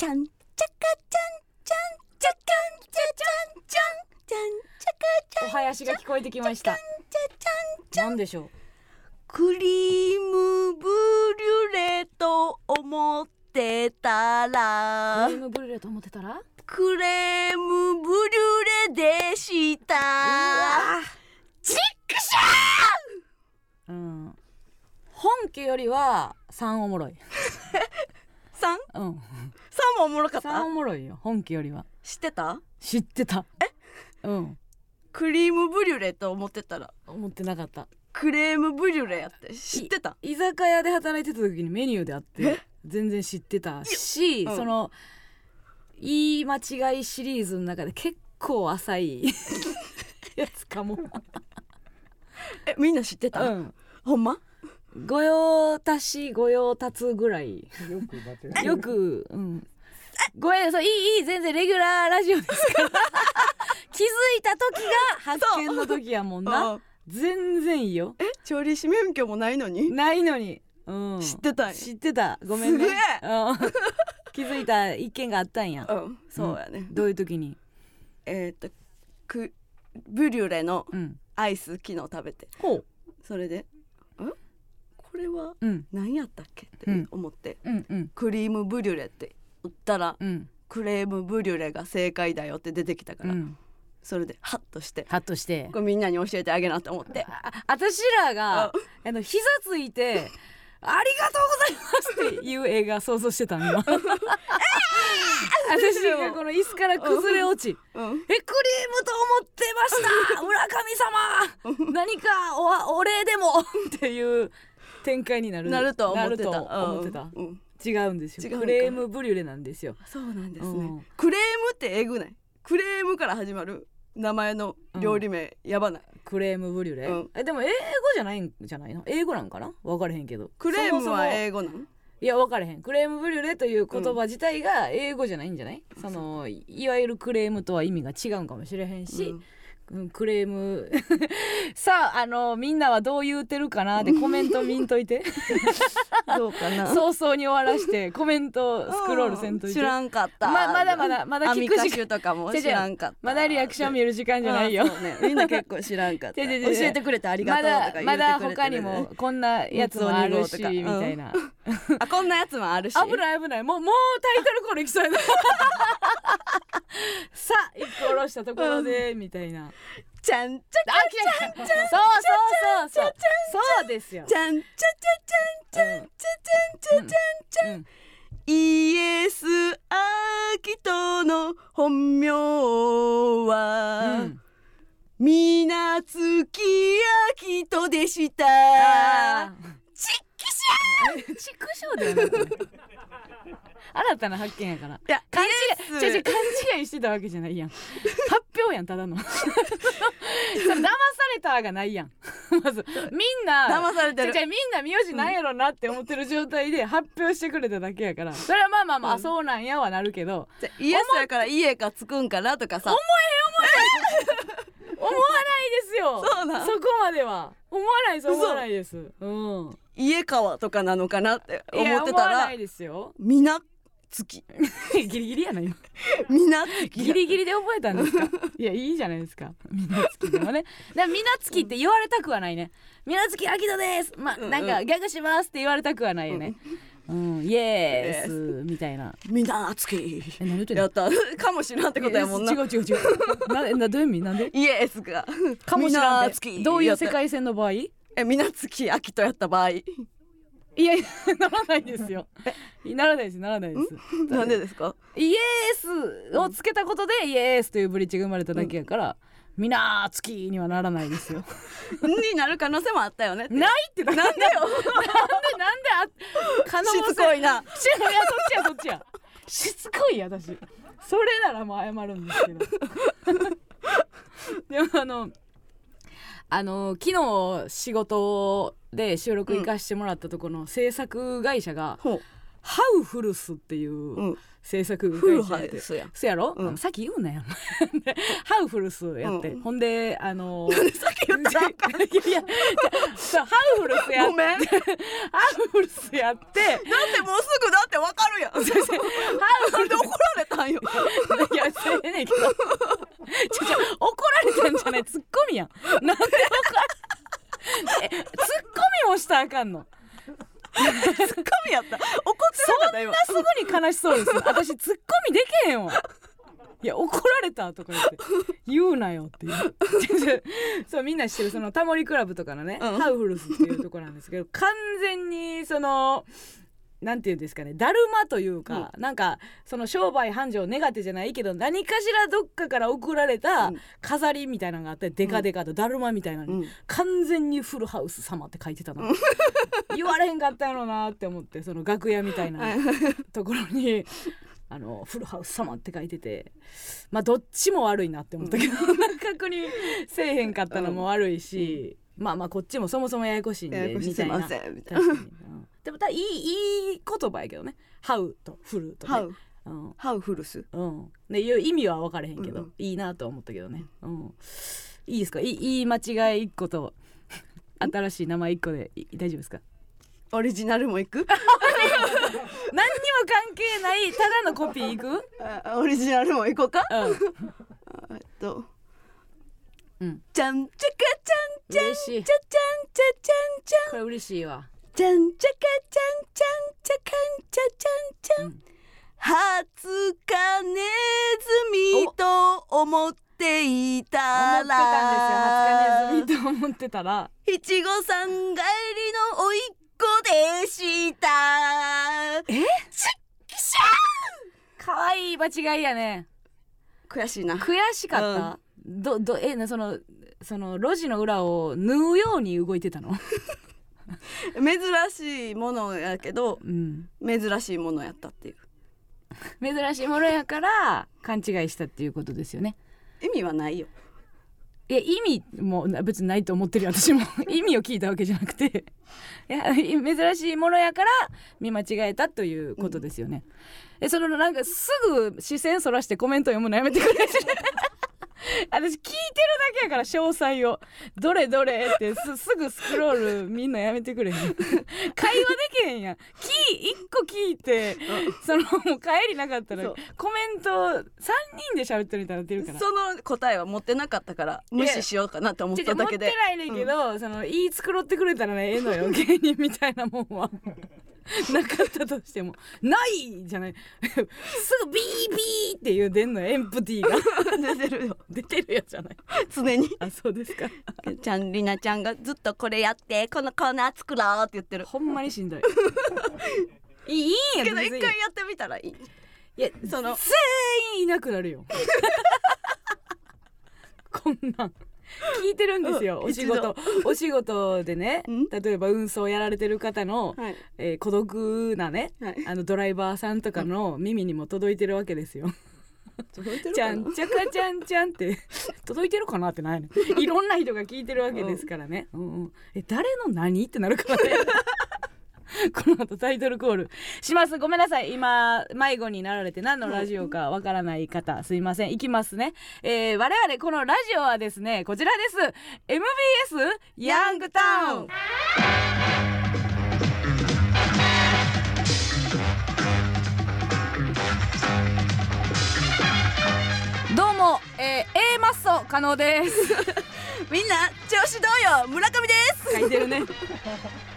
ちゃんちゃかちゃんちゃんちゃかんちゃちゃんちゃんちゃんちゃかちゃんお囃子が聞こえてきましたちゃちゃんなんでしょうクリームブリュレと思ってたらクリームブリュレと思ってたらクレームブリュレでしたチックシうん本家よりは3おもろいャー三うん三もおもろかっ3たおもろいよ本家よりは。知ってた？知ってた。え？うん。クリームブリュレと思ってたら。思ってなかった。クレームブリュレやって。知ってた？居酒屋で働いてた時にメニューであって全然知ってたし、うん。その言い間違いシリーズの中で結構浅い やつかも、えみんな知ってた、うん、ほんま？御用達御用達ぐらい。よくよく、うん、ごめんそういいいい全然レギュラーラジオですから。気づいた時が発見の時やもんな。あ全然いいよ。え調理師免許もないのに？ないのに、うん、知ってた知ってた。ごめんね。うん。気づいた一件があったんや。うんそうやね、どういう時に？えーっとくブリュレのうん。アイス昨日食べて。ほう。それでんこれはうん。何やったっけってうん思って、うん。うん。クリームブリュレって打ったら、うん。クレームブリュレが正解だよって出てきたから、うん。それでハッとして。ハッとして。これみんなに教えてあげなと思って。あ私らがああの膝ついて「ありがとうございます」っていう映画想像してたの今。私がこの椅子から崩れ落ち「うん。えクリームと思ってました！村神様！何かおお礼でも」っていう展開になるなるとは思ってた。思ってた。違うんですよ。クレームブリュレなんですよ。そうなんですね、うん。クレームってえぐない？クレームから始まる名前の料理名、やばない？クレームブリュレ、うん。えでも英語じゃないんじゃないの？英語なんかな？分かれへんけど。クレームは英語なん？いや分かれへん。クレームブリュレという言葉自体が英語じゃないんじゃない、そのいわゆるクレームとは意味が違うんかもしれへんし、うんうんクレーム。さああのみんなはどう言うてるかなってコメント見んといて。どうかな？早々に終わらしてコメントスクロールせんといて。知らんかった。ままだまだまだ聞く時間。アミカシュとかも知らんかった。まだリアクション見る時間じゃないよ。ね。みんな結構知らんかった。教えてくれてありがとうとか言ってくれてまだまだ他にもこんなやつもあるしみたいな、あこんなやつもあるし。危ない危ない。もうもうタイトルコールいきそうやな。さあ一個下ろしたところでみたいな。ちゃんちゃあ来たそうそうそうそうそうですよちゃんちゃちゃちゃんちゃんちゃちゃんちゃちゃんちゃんうんイエス・アキトの本名は、うんみなつきあきとでした畜生ではなくない新たな発見やからいや勘違い違う違う勘違いしてたわけじゃないやん発表やんただの騙されたがないやんまずみんな騙されてる違うみんな名字なんやろなって思ってる状態で発表してくれただけやからそれはまあまあまあ、うんそうなんやはなるけどじゃイエスやから家がつくんかなとかさ思え思え思わないですよそうなそこまでは思わないです思わないですうん家川とかなのかなって思ってたら思わないですよ。みなつき。ギリギリやな今 みなギリギリで覚えたんですか？いやいいじゃないですか。みなつきでもね。でもみなつきって言われたくはないね。みなつきあきとです。まなんかギャグしますって言われたくはないよね。うん。イエース。みたいな。みなつき。え何言ってんの？やった。かもしらんってことやもんな。違う違う違うななどういう意味？なんで？イエスが。かもしらんどういう世界線の場合？いえみなつきあきとやった場合。やいやならないですよ。ならないですならないです。なんでですか？イエースをつけたことでイエースというブリッジが生まれただけやから、みなつきにはならないですよ。になる可能性もあったよねないって。なんでなんでよ？なんでなんであ可能性。しつこいな。しいやそっちやそっちや。しつこいや私。それならもう謝るんですけど。でもあのあの昨日仕事で収録行かしてもらったとこの制作会社が、うん、ハウフルスっていう制作会社で、うん、そやろ、うん、さっき言うなよ ハウフルスやって、うん、ほんであの、さっき言った いやハウフルスやごめん。ハウフルスやって。だってもうすぐだってわかるやん。ハウフルス。で怒られたんよ。いやねけど。かんの？ツッコミやった。怒ってなかった今。すぐに悲しそうです私ツッコミできへんわ。いや怒られたとか言って言うなよっていう。そうみんな知ってるそのタモリクラブとかのね、うん。ハウフルスっていうところなんですけど完全にそのなんていうんですかねだるまというか、なんかその商売繁盛ネガティじゃないけど何かしらどっかから送られたうん。飾りみたいなのがあってデカデカとだるまみたいなのに、うん。完全にフルハウス様って書いてたの。言われへんかったやろなって思ってその楽屋みたいなところにあのフルハウス様って書いててまあどっちも悪いなって思ったけど、確認せえへんかったのも悪いし、まあまあこっちもそもそもややこしいんでみたいなすいませんみたいなでもただいいいい言葉やけどね。ハウとフルとね。ハウうん。ハウフルスうん、でいう意味は分からへんけど、うんうん。いいなとは思ったけどね、うん、いいですか？いいいい間違い一個と新しい名前一個でい大丈夫ですか？オリジナルもいく？何にも関係ないただのコピーいく？オリジナルもいこうか？えっと。うん。ちゃんちゃかちゃんちゃんちゃちゃんちゃちゃんちゃん。これ嬉しいわちゃんちゃかちゃんちゃんちゃかんちゃちゃんちゃん、うんはつかネズミと思っていた思ってたんですよら。初金ネズミと思ってたら七五三帰りのおいっ子でした。え？ちっきし可愛い間違いやね。ゃ悔しいな。悔しかった、どどえなそのその路地の裏を縫うように動いてたの？珍しいものやけどうん珍しいものやったっていう。珍しいものやから勘違いしたっていうことですよね。意味はないよ。いや意味も別にないと思ってるよ私も。意味を聞いたわけじゃなくて。いや珍しいものやから見間違えたということですよね、えそのなんかすぐ視線そらしてコメント読むのやめてくれ 私聞いてるだけやから詳細を。どれどれってすすぐスクロールみんなやめてくれへん。会話できへんやん。キー一個聞いてそのもう帰りなかったらコメント3人で喋ってるみたいになってるから。その答えは持ってなかったから無視しようかなと思っちょちょ持ってただけでないねんけど、その言い繕ってくれたらねええのよ。芸人みたいなもんは なかったとしても「ない!」じゃない。すぐビービーって言う出んのよエンプティーが。出てるよ。出てるやつじゃない。常に。あそうですか。ちゃんりなちゃんがずっとこれやってこのコーナー作ろうって言ってる。ほんまにしんどい。いいやけど一回やってみたらいい。いやその全員いなくなるよ。こんなん 聞いてるんですよ、うんお仕事。お仕事でねうん？例えば運送やられてる方の、はい。えー孤独なねはい。あのドライバーさんとかの耳にも届いてるわけですよ。ちゃんちゃかちゃんちゃんって 届いてるかなってないねいろんな人が聞いてるわけですからね。うんうん、え誰の何？ってなるからね。この後タイトルコールします。ごめんなさい。今迷子になられて何のラジオかわからない方すいません。いきますね、えー、我々このラジオはですねこちらです。MBS ヤングタウン。どうも、えー、A マッソ加納です。みんな調子どうよ？村上です。書いてるね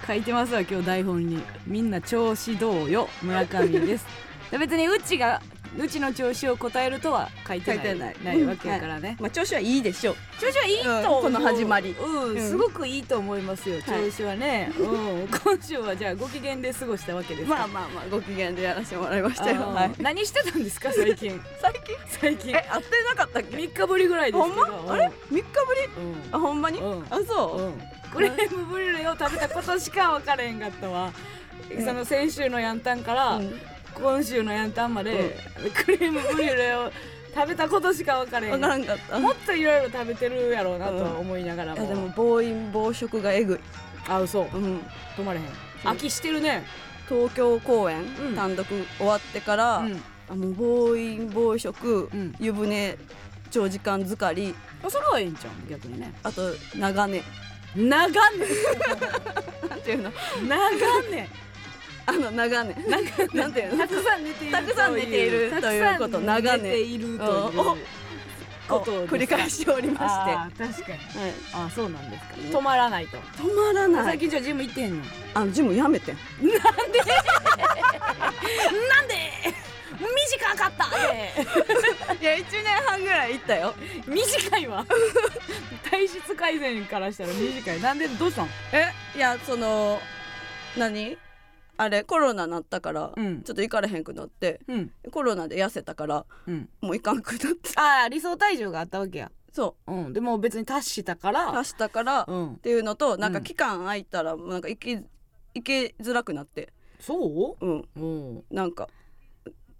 書いてますわ今日台本に。みんな調子どうよ村上です。別にうちがうちの調子を答えるとは書いてない。書いてない。ない。わけやからね、まあ調子はいいでしょう。調子はいいと思う、うん。この始まり。うん、うん。すごくいいと思いますよ。調子はね、うん。今週はじゃあご機嫌で過ごしたわけですか。まあまあまあご機嫌でやらせてもらいましたよ。はい。何してたんですか最近？最近？最近。え会ってなかったっけ？3日ぶりぐらいですほんけどまあれ？三日ぶり？うん。あほんまに？うん。あそう。うん。クレームブリュレを食べたことしか分からへんかったわ、うん。その先週のヤンタンから、うん今週のヤンタンまで、クレームブリュレを食べたことしか分からへん。わからんかった。もっといろいろ食べてるやろうなとは思いながらも、いやでも暴飲暴食がえぐい、あ嘘。うん、止まれへん。飽きしてるね。東京公演、うん。単独終わってから、うん。あの暴飲暴食、うん。湯船長時間疲りあそれはええんちゃう逆にね。あと長寝。長ね なんていうの？長ねあの長寝なんなんていうの？たくさん寝ているたくさん寝ているということ。長寝寝ているということを繰り返しておりまして。確かに。はい。あーそうなんですか。うん。止まらないと。止まらない。最近じゃあジム行ってへんの？あのジムやめて。んなんで？短かった。ねいや1年半ぐらい行ったよ。短いわ。体質改善からしたら短い。なんで？どうしたん？えいやその何？あれコロナなったから、うん。ちょっと行かれへんくなってうん。コロナで痩せたからうん。もう行かんくなって。ああ理想体重があったわけや。そう。ん。でも別に達したからう足したからっうん。ていうのとなんかうん期間空いたらなんか行き行けづらくなって。そう？ん。ううん。なんか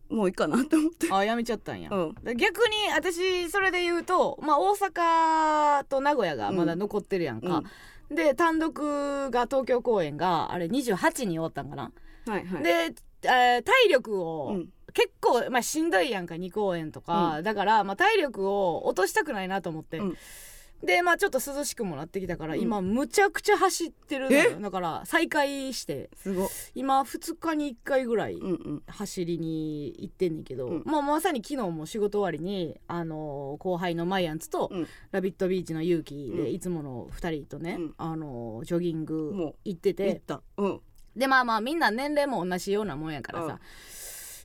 もういいかなと思って。あやめちゃったんや、うん。逆に私それで言うと、まあ、大阪と名古屋がまだ残ってるやんか、で単独が東京公演があれ28に終わったんかな、はいはい。で、えー体力を、うん。結構、まあ、しんどいやんか2公演とか、だから、まあ、体力を落としたくないなと思って、うんでまあちょっと涼しくもなってきたから、うん。今むちゃくちゃ走ってるのよ。だから再開して。すご。今2日に1回ぐらいうんうん。走りに行ってんねんけど、うん。まあ、まさに昨日も仕事終わりに、あのー後輩のマイアンツと、うん。ラビットビーチの勇気で、うん。いつもの2人とね、うん。あのージョギングも行って行ってた。うん。でまあまあみんな年齢も同じようなもんやからさ、うん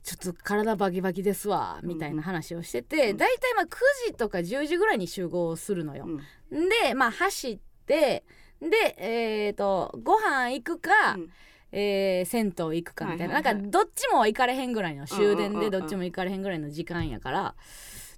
ちょっと体バキバキですわみたいな話をしてて、うん。だいたいまあ9時とか10時ぐらいに集合するのよ。うん。でまあ走ってでえっ、とご飯行くか、うん。えー銭湯行くかみたいな、はいはいはい。なんかどっちも行かれへんぐらいの終電うんうんうんうん。でどっちも行かれへんぐらいの時間やから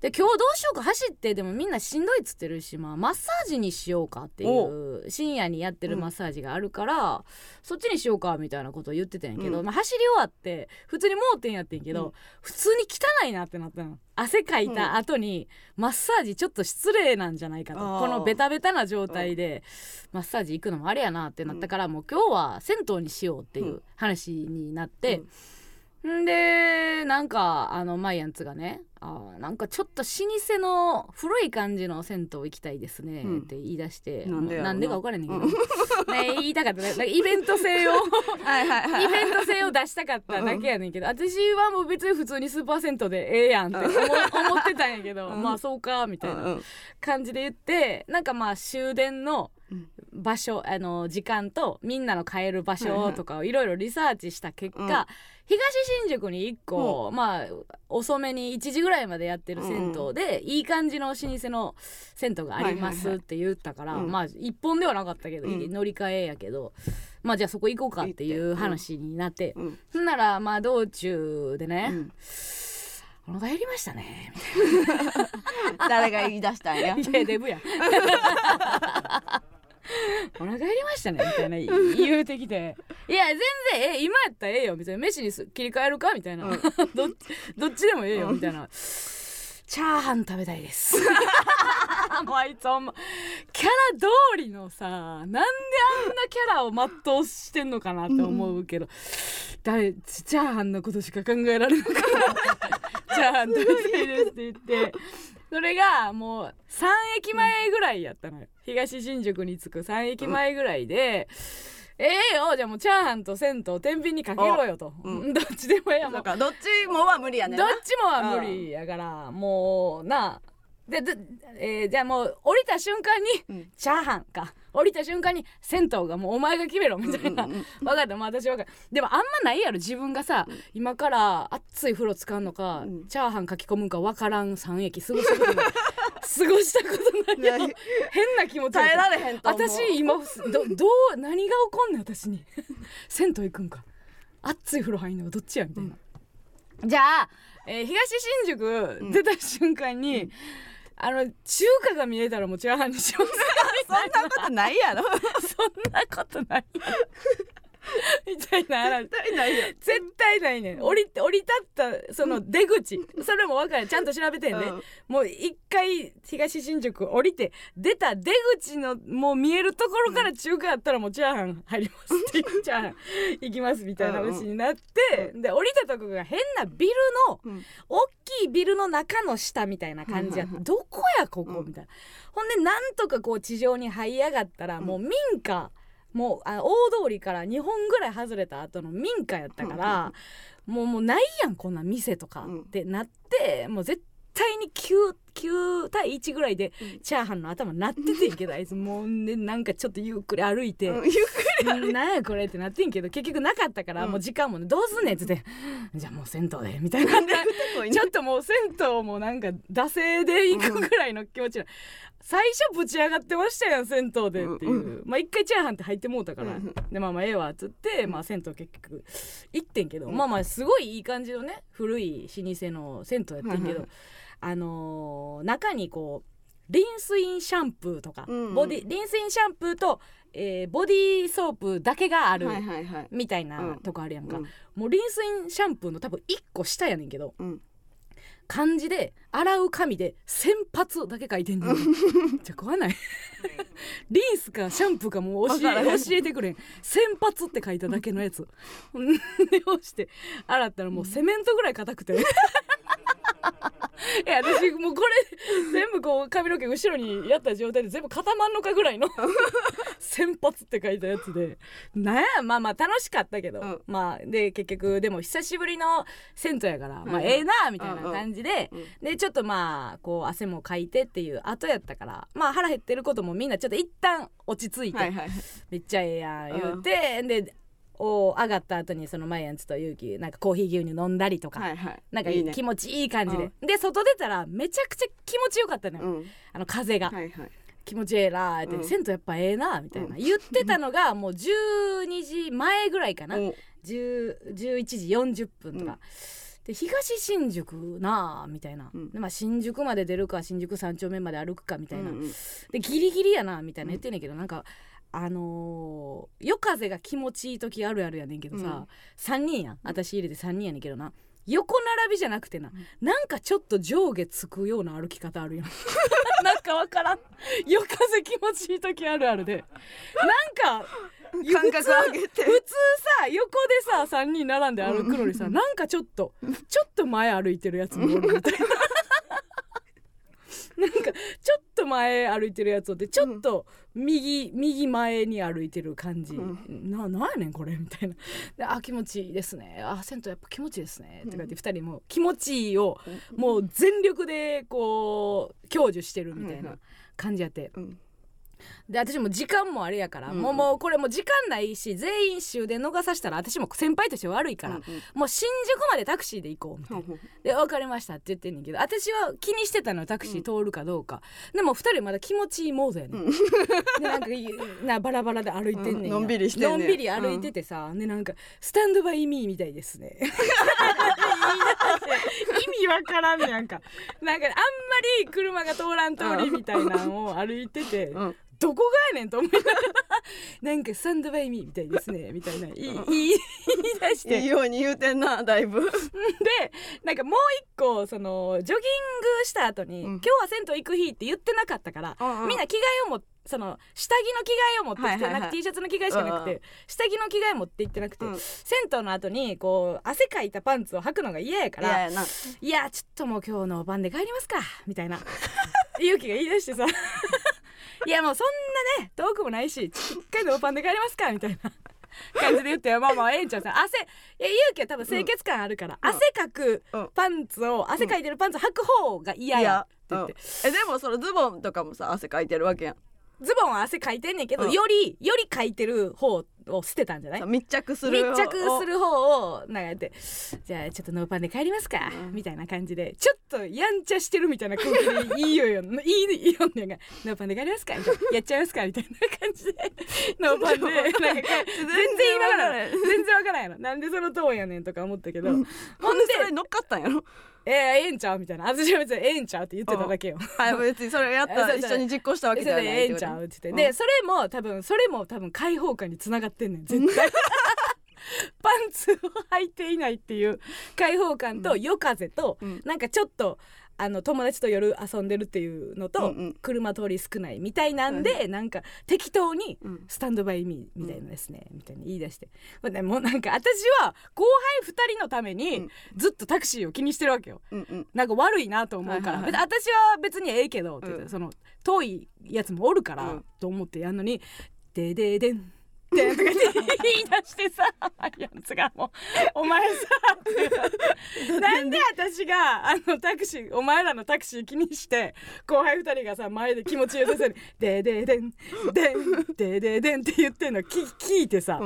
で今日どうしようか走ってでもみんなしんどいっつってるし、まあ、マッサージにしようかっていう深夜にやってるマッサージがあるから、そっちにしようかみたいなことを言ってたんやけど、うん。まあ、走り終わって普通に盲点やってんけど、うん。普通に汚いなってなったの。汗かいた後にマッサージちょっと失礼なんじゃないかと。このベタベタな状態でマッサージ行くのもあれやなってなったから、もう今日は銭湯にしようっていう話になって、んでなんかあのマイアンツがねあーなんかちょっと老舗の古い感じの銭湯行きたいですねうん。って言い出して、なんな。なんでか分からんねんけど、うん。ね、言いたかった。ねなんかイベント性を はいはいはいイベント性を出したかっただけやねんけど、私はもう別に普通にスーパー銭湯でええやんって思思ってたんやけど、うん。まあそうかみたいな感じで言ってなんかまあ終電のうん場所あの時間とみんなの帰る場所とかをいろいろリサーチした結果、うん。東新宿に1個、まあ遅めに1時ぐらいまでやってる銭湯で、いい感じの老舗の銭湯がありまはいはいはい。すって言ったから、うん。まあ一本ではなかったけど、うん。乗り換えやけどまあじゃあそこ行こうかっていう話になって、うん。ならまあ道中でね、うん。お腹減りましたね 誰が言い出したんや？いやデブや お腹減りましたねみたいな 言うてきて「いや全然え今やったらええよ」みたいな「飯にす切り替えるか?」みたいな、うん。どっどっちでもええようん。みたいな。チャーハン食べたいです。もうあいつほんま。キャラ通りのさなんであんなキャラを全うしてんのかなって思うけど、誰チャーハンのことしか考えられなかったチャーハン食べたいですって言ってそれがもう3駅前ぐらいやったのよ。東新宿に着く3駅前ぐらいで、ええよじゃあもうチャーハンと銭湯天秤にかけろよと、うどっちでもええやもんだからどっちもは無理やねんどっなちもは無理やからもうなでで、えーじゃあもう降りた瞬間に、うん。チャーハンか降りた瞬間に銭湯がもうお前が決めろみたいな、うんうんうん分かった。もう私分かる。でもあんまないやろ自分がさ、今から熱い風呂使うのか、うん。チャーハン書き込むんか分からん3駅過ごしたことない。過ごしたことないよ。ない。変な気持ちや耐えられへんと思う。私今どどう何が起こんねん私に？銭湯行くんか。熱い風呂入んのかどっちやみたいな、じゃあ、えー東新宿出た瞬間に、あの中華が見えたらもうチャーハンにします そんなことないやろ。そんなことない みたいな話。絶対ないや絶対ないねん。降りて降り立ったその出口。それも分かるちゃんと調べてんね、うん。もう一回東新宿降りて出た出口のもう見えるところから中華あったらもうチャーハン入りますってチャーハン。行きますみたいな話になって、で降りたとこが変なビルのうん。大きいビルの中の下みたいな感じやってどこやここ？うん。みたいな、ほんでなんとかこう地上に這い上がったらもう民家もうあ大通りから2本ぐらい外れた後の民家やったから、もうもうないやんこんな店とかうんってなってもう絶対に 9, 9対1ぐらいでうん。チャーハンの頭なっててんけどあいつもうねなんかちょっとゆっくり歩いて。うんゆっくうんなん。やこれってなってんけど結局なかったから、うん。もう時間もねどうすんねんっつってじゃあもう銭湯でみたいなり ちょっともう銭湯もなんか惰性で行くぐらいの気持ちな、最初ぶち上がってましたやん銭湯でっていう、うんまあ一回チャーハンって入ってもうたから、うんでまあまあええわっつって、まあ銭湯結局行ってんけど、うん。まあまあすごいいい感じのね古い老舗の銭湯やってんけど、あのー中にこうリンスインシャンプーとか、うん。うんボディリンスインシャンプーと、えーボディーソープだけがある、みたいなうん。とこあるやんか、うん。もうリンスインシャンプーの多分1個下やねんけどうん。漢字で洗う紙で洗髪だけ書いてんねん。じゃ怖ない。リンスかシャンプーかもう教え教えてくれん。洗髪って書いただけのやつ。で押して洗ったらもうセメントぐらい硬くて いや私もうこれ全部こう髪の毛後ろにやった状態で全部固まんのかぐらいの 洗髪って書いたやつで。なんやまあまあ楽しかったけど、うん。まあで結局でも久しぶりの銭湯やから、まあうん。ええなみたいな感じで、うんでちょっとまあこう汗もかいてっていう後やったからまあ腹減ってることもみんなちょっと一旦落ち着いて、はいはいはい。めっちゃええやん言うて、でお上がった後にそのマイアンツとユウキなんかコーヒー牛乳飲んだりとか、はいはい。なんかいいね。気持ちいい感じで、で外出たらめちゃくちゃ気持ちよかったのよ、うん。あの風が、はいはい。気持ちええなーって、うん。銭湯やっぱええなみたいな、うん。言ってたのがもう12時前ぐらいかな、お10 11時40分とか、うん。で東新宿なあみたいな、うん。でまあ、新宿まで出るか新宿三丁目まで歩くかみたいな、うんうん。でギリギリやなみたいな言ってんねんけど、なんかあのー夜風が気持ちいい時あるあるやねんけどさ、3人やん。私入れて3人やねんけどな。横並びじゃなくてな、なんかちょっと上下つくような歩き方あるやん。なんかわからん。夜風気持ちいい時あるあるで。なんか 感覚上げて。普通さ横でさ3人並んで歩くのにさ、なんかちょっとちょっと前歩いてるやつもおるみたいな。なんかちょっと前歩いてるやつおってちょっと右、右前に歩いてる感じ、うななんやねんこれみたいな。であ気持ちいいですね。あ銭湯やっぱ気持ちいいですね。とか言って2人も気持ちいいをもう全力でこう享受してるみたいなうんうん。感じやって。うんで私も時間もあれやから、うんもうもうこれもう時間ないし全員終電逃さしたら私も先輩として悪いから、うんうん。もう新宿までタクシーで行こうみたいな。で分かりましたって言ってんねんけど私は気にしてたのよタクシー通るかどうか、でも2人まだ気持ちいいモードやねん、でなんかいなバラバラで歩いてんねんのんびりしてんねん。のんびり歩いててさ、でなんか「スタンドバイミーみたいですね」意味わからんねやんか。なんかあんまり車が通らん通りみたいなのを歩いてて、うん。どこがやねんと思いながら なんか「スタンドバイミーみたいですね」みたいな言い 言い出して。いいように言うてんなだいぶ。でなんかもう一個そのジョギングした後に、うん。今日は銭湯行く日って言ってなかったから、うんうん。みんな着替えをもその下着の着替えを持ってきて、はいはいはい。なんか T シャツの着替えしかなくて、うんう下着の着替え持って行ってなくて、うん。銭湯の後にこう汗かいたパンツを履くのが嫌やからいやちょっともう今日の晩で帰りますかみたいな。勇気が言い出してさいやもうそんなね遠くもないし一回ノーパンで帰りますかみたいな。感じで言ってまあまあええんちゃうさ汗いや勇気は多分清潔感あるから、うん。汗かくうん。パンツを汗かいてるパンツ履く方が嫌やって言って、えでもそのズボンとかもさ汗かいてるわけやん。ズボンは汗かいてんねんけど、うん。よりよりかいてる方を捨てたんじゃない？密着する密着する方をなんかやってじゃあちょっとノーパンで帰りますか、うん。みたいな感じでちょっとやんちゃしてるみたいな空気でいいよよ。いいいいよね。んがノーパンで帰りますか？みたいなやっちゃいますか？みたいな感じで。ノーパンでなんか全然今から全然わからんやろなんでそのトーンやねんとか思ったけど、うん。ほんでそれ乗っかったんやろ？えー、ええんちゃう？みたいな。私は別にええんちゃう？って言ってただけよ。はい別にそれやったら一緒に実行したわけそじゃないええんちゃう？って言って、でそれも多分それも多分開放感につながってんねん。絶対。パンツを履いていないっていう開放感と夜風と、うん。なんかちょっとあの友達と夜遊んでるっていうのと、うんうん。車通り少ないみたいなんで、なんか適当にうん「スタンドバイミーみたいなですね、みたいに言い出して。ほんでもうなんか私は後輩2人のためうにん。ずっとタクシーを気にしてるわけよ。うんうん。なんか悪いなと思うから、はいはい私は別にええけどって言って、うん。その遠いやつもおるから、うん。と思ってやんのに「でででんってん」とか言い出してさマリアンツがもう「お前さ」なんで私があのタクシーお前らのタクシー気にして後輩2人がさ前で気持ちよさそうに「でででんでんでででん」って言ってんの聞聞いてさ、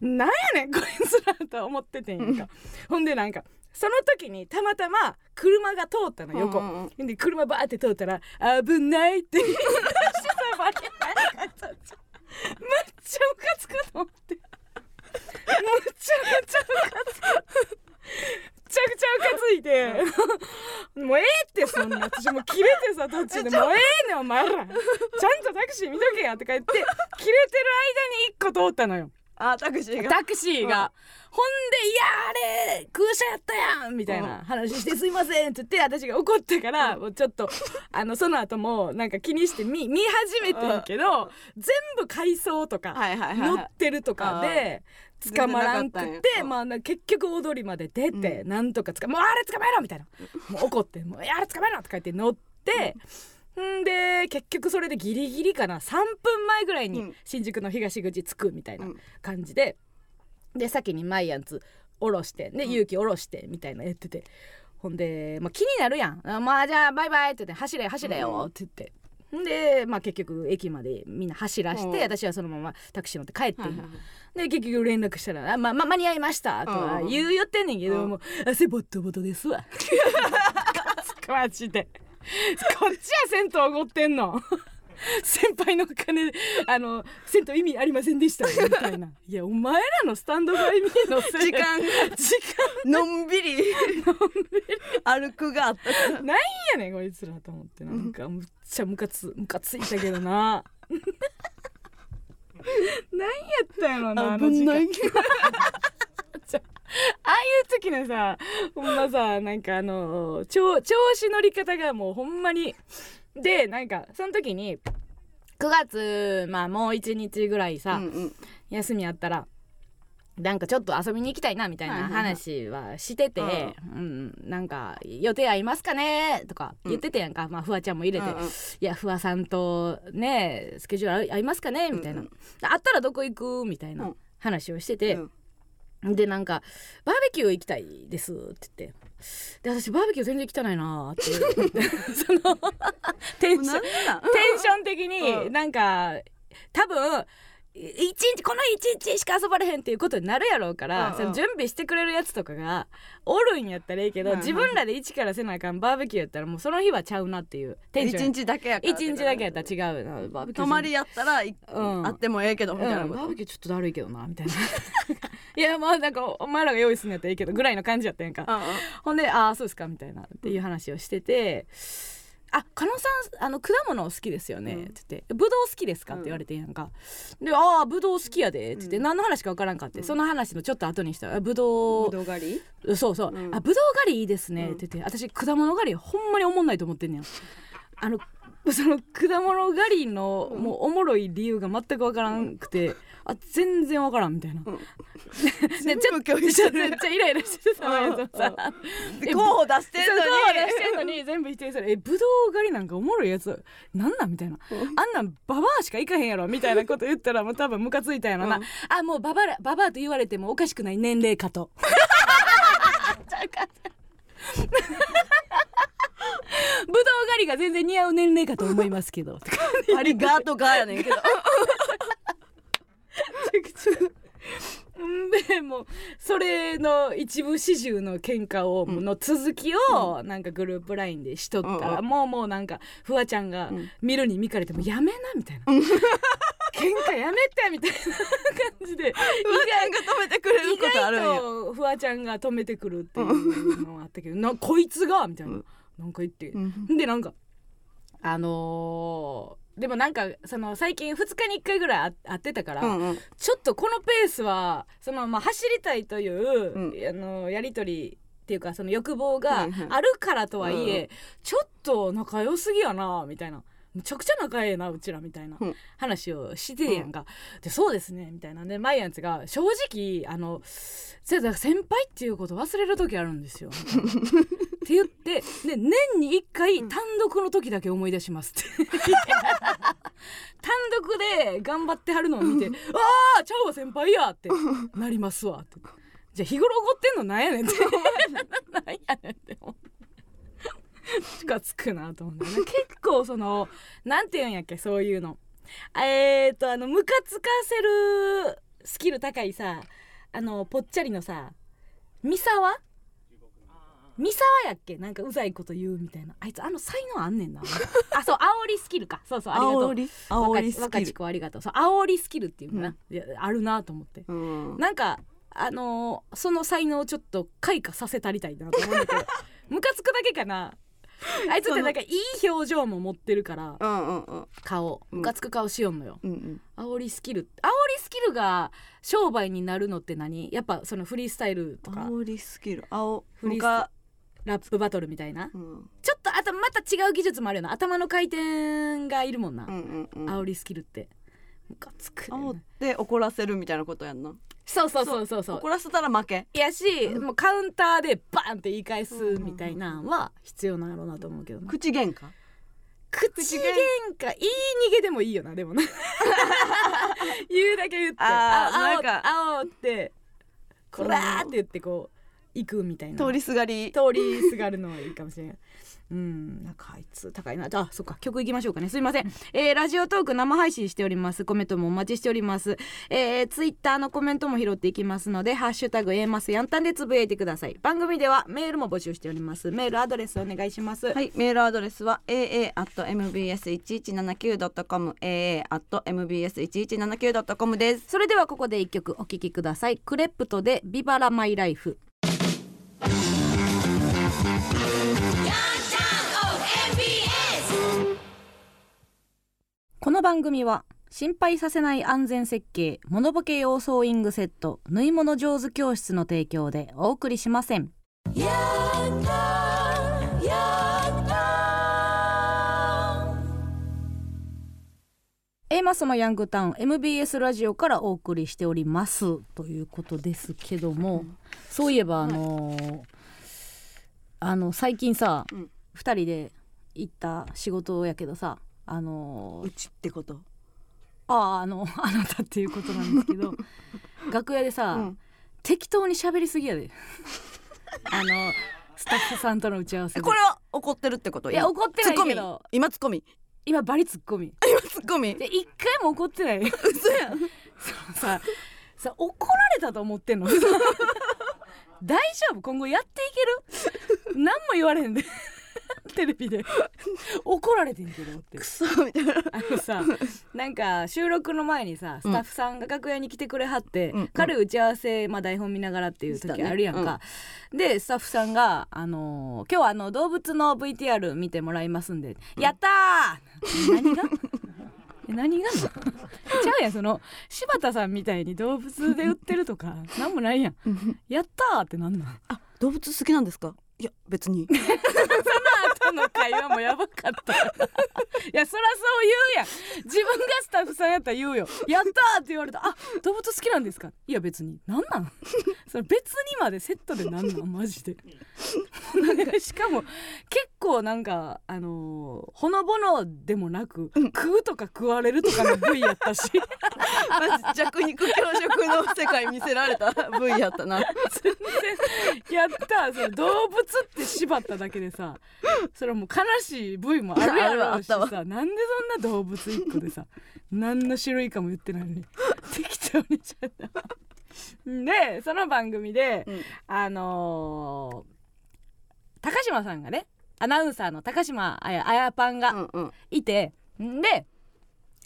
なんやねんこいつらと思っててんやんか。ほんでなんかその時にたまたま車が通ったの横、うんうんで車バーって通ったら「危ない」って言い出してさマリアンツがめっちゃムカつくと思って。めっちゃめちゃムカつく。めちゃくちゃムカついて。もうええってそんな。私もう切れてさ途中で。もうええねんお前ら。ちゃんとタクシー見とけやとか言って切れてる間に一個通ったのよあタクシーが。タクシーが、ほんで「いやあれ空車やったやん」みたいな話して「すいません」って言って私が怒ったからもうちょっとあのその後もなんか気にして見見始めてんけど全部回送とかはいはいはい乗はい。ってるとかで捕まらんくてまあな結局踊りまで出てなんとか捕まもうあれ捕まえろみたいな。もう怒って「もうあれ捕まえろ」とか言って乗って。んで結局それでギリギリかな。3分前ぐらいうにん。新宿の東口着くみたいなうん。感じで、で先にマイアンツ下ろしてで勇気下ろしてみたいな言ってて。ほんで、まあ、気になるやん「あまあじゃあバイバイ」って言って「走れ走れよ」って言って。んで、まあ、結局駅までみんな走らして、うん。私はそのままタクシー乗って帰って。で結局連絡したら「あまま間に合いました」とかうん言う言ってんねんけど、うん。もう汗ボットボトですわ。マジで こっちは銭湯おごってんの。先輩の金であの銭湯意味ありませんでしたみたいな。いやお前らのスタンドバイミーのせい。時間時のんびり。歩くがあった。なんやねんこいつらと思って。なんかむっちゃムカつムカついたけどな。何やったんやろなあの時間 ああいう時のさほんまさなんかあの調調子乗り方がもうほんまにでなんかその時に9月まあもう1日ぐらいさ、うんうん。休みあったらなんかちょっと遊びに行きたいなみたいなはいはいはい。話はしてて、うん。なんか予定合いますかね？とか言っててやんか、まあフワちゃんも入れて、うんうん。いやフワさんとねスケジュール合いますかね？みたいな、うんうん。あったらどこ行く？みたいなうん。話をしてて、うんでなんか「バーベキュー行きたいです」って言って。で私バーベキュー全然行きたないなーって。言ってそのテンションテンション的にうん。なんか多分い一日この一日しか遊ばれへんっていうことになるやろうから、うんうん。その準備してくれるやつとかがおるんやったらいいけど、自分らで一からせなあかんバーベキューやったらもうその日はちゃうなっていうテンション一日だけやから一日だけやったら違うなバーベキュー泊まりやったらいうん。あってもええけどみたいなバーベキューちょっとだるいけどなみたいないやまあなんかお前らが用意すんのやったらいいけどぐらいの感じやったやんか、うんうん。ほんで「ああそうですか」みたいなっていう話をしてて「あ加納さんあの果物好きですよね」うん。って言って「ぶどう好きですか?」って言われてんやんか。で「ああぶどう好きやで」って言って、うん。何の話か分からんかって、うん。その話のちょっと後にしたら「あぶどうぶどう狩り？そうそう、うん。あぶどう狩りいいですね」うん。って言って。私果物狩りほんまにおもんないと思ってんねん。あのその果物狩りのうん。もうおもろい理由が全く分からんくて、あ全然分からんみたいな、うん。でちょっとめっちゃイライラしててさうん。やつもさ。で候補出してんのに。そうそう出してんのに全部否定されえぶどう狩りなんかおもろいやつ。なんなんみたいな。あんなんババアしか行かへんやろみたいなこと言ったらもう多分ムカついたやろな、うん。あもうババラババアと言われてもおかしくない年齢かと。ぶどう狩りが全然似合う年齢かと思いますけど。ありがとうがやねんけど。ん でもうそれの一部始終の喧嘩を、うんの続きをなんかグループラインでしとったら、もうもうなんかフワちゃんがうん。見るに見かれてもやめなみたいな、喧嘩やめてみたいな感じでフワちゃんが止めてくれる意ことあるんや。フワちゃんが止めてくるっていうのがあったけどなこいつが？みたいな、うん。なんか言って、うん。でなんかあのーでもなんかその最近2日に1回ぐらいあ会ってたから、うんうん。ちょっとこのペースはその、まあ、走りたいという、うん。あのやり取りっていうかその欲望があるからとはいえ、うん。ちょっと仲良すぎやなみたいなむちゃくちゃ仲ええなうちらみたいなうん。話をしてやんか、でそうですねみたいな。でマイアンツが正直あの先輩っていうこと忘れる時あるんですよ。って言ってで年に1回単独の時だけ思い出しますって。単独で頑張ってはるのを見て「ああちゃうわ先輩や!」ってなりますわって。じゃあ日頃怒ってんのなんやねんって。なんやねんって ムカつくなと思うんだよね。結構そのなんて言うんやっけそういうの。えー、っとあのムカつかせるスキル高いさあのぽっちゃりのさ三沢三沢やっけ？なんかうざいこと言うみたいな。あいつあの才能あんねんな。あそう煽りスキルか。そうそうありがとう。煽り？煽りス若ちキル子ありがとう。そう煽りスキルっていうのかな、うん。いやあるなと思って。うん。なんかあのーその才能をちょっと開花させたりたいなと思うんだけど。ムカつくだけかな あいつってなんかいい表情も持ってるからうんうんうん。顔。うん。ムカつく顔しよんのよ。うんうん。煽りスキル煽りスキルが商売になるのって何？やっぱそのフリースタイルとか。煽りスキル。青フリース他ラップバトルみたいな。うん。ちょっとあとまた違う技術もあるよな。頭の回転がいるもんな、うんうんうん。煽りスキルって。ムカつくね。煽って怒らせるみたいなことやんなそうそうそうそうそう。怒らせたら負け。いやし、もうカウンターでバーンって言い返すみたいなんは必要なんやろうなと思うけどな。口喧嘩？口喧嘩いい逃げでもいいよなでもな。言うだけ言って。あーあなんかあおってこらーって言ってこう行くみたいな。通りすがり。通りすがるのはいいかもしれない。うん、なんかあいつ高いな。あそっか曲いきましょうかね。すいません、えーラジオトーク生配信しております。コメントもお待ちしております、えー、ツイッターのコメントも拾っていきますのでハッシュタグ A マスヤンタンでつぶやいてください。番組ではメールも募集しております。メールアドレスお願いします、はい、メールアドレスは aa.mbs1179.com aa.mbs1179.com です。それではここで一曲お聴きください。クレップトでビバラマイライフこの番組は心配させない安全設計モノボケ用ソーイングセット縫い物上手教室の提供でお送りしません。A マスのヤングタウン MBS ラジオからお送りしております。ということですけども、そういえばあのーあの最近さ、うん。二人で行った仕事やけどさあのーうちってこと？あああの あなたっていうことなんですけど 楽屋でさ、うん。適当に喋りすぎやで。あのスタッフさんとの打ち合わせで。これは怒ってるってこと？いや怒ってないけど。今ツッコミ？今バリツッコミ。今ツッコミ？で一回も怒ってない。嘘やん。そうささ怒られたと思ってんの？大丈夫？今後やっていける？何も言われへんで テレビで。怒られてんけどって。クソみたいな。あのさなんか収録の前にさスタッフさんが楽屋に来てくれはって、うん軽い打ち合わせ、まあ、台本見ながらっていう時あるやんか、でスタッフさんが「あのー今日はあの動物の VTR 見てもらいますんで、やったー!何が? え何がなちゃうやんその柴田さんみたいに動物で売ってるとかなんもないやん。やったーってなんなん?あ、動物好きなんですか?いや、別に。後の会話もやばかった。いやそらそう言うやん。自分がスタッフさんやったら言うよ「やった!」って言われた「あ動物好きなんですか?」いや別に。なんなん？それ別にまでセットでなんなん？マジで。しかも結構なんかあのーほのぼのでもなく、食うとか食われるとかの部位やったし。マジ弱肉強食の世界見せられた。V やったな。全然。やったその動物って縛っただけでさそれはもう悲しい部位もあるやろうしさ なんでそんな動物一個でさ。何の種類かも言ってないのに。適当にちゃったでその番組で、うん。あのー高島さんがねアナウンサーの高島あやあやパンがうんうん。い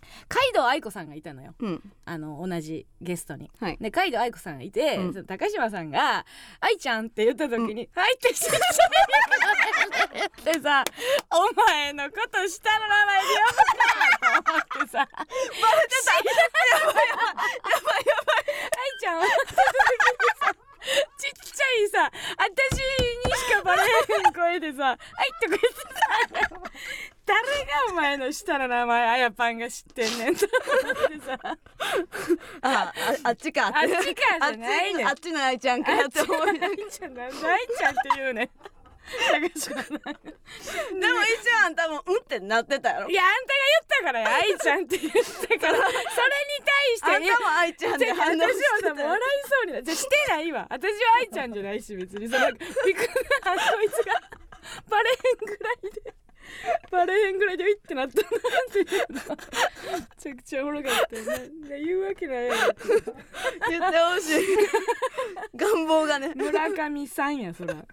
て、んで海道愛子さんがいたのようん。あの同じゲストに。はい。で海道愛子さんがいて、うん高島さんが「愛ちゃん」って言った時に「はい」ってしてってさ「お前のこと下の名前で呼ぶか」と思ってさ バレてたやばいやばいやばいやばい愛ちゃんはさちっちゃいさ私にしかバレへん声でさ「はい」とか言ってさ誰がお前の下の名前あやパンが知ってんねんと思ってさ。あ、ああっちか。あっちかじゃないねん。あっちあっちの愛ちゃんかって思いながら。愛ちゃんなんで愛ちゃんって言うねんでも一応あんたもうんってなってたやろ。いやあんたが言ったからや 愛ちゃんって言ったから。それに対して。あんたも愛ちゃんでしてさもう笑いそうになっじゃあしてないわ私は愛ちゃんじゃないし別にそのびっくり。なこいつがバレへんぐらいで。バレへんぐらいでウィってなったなってちゃくちゃおもろかったよね。言うわけないやろって言ってほしい。願望がね。村上さんやそら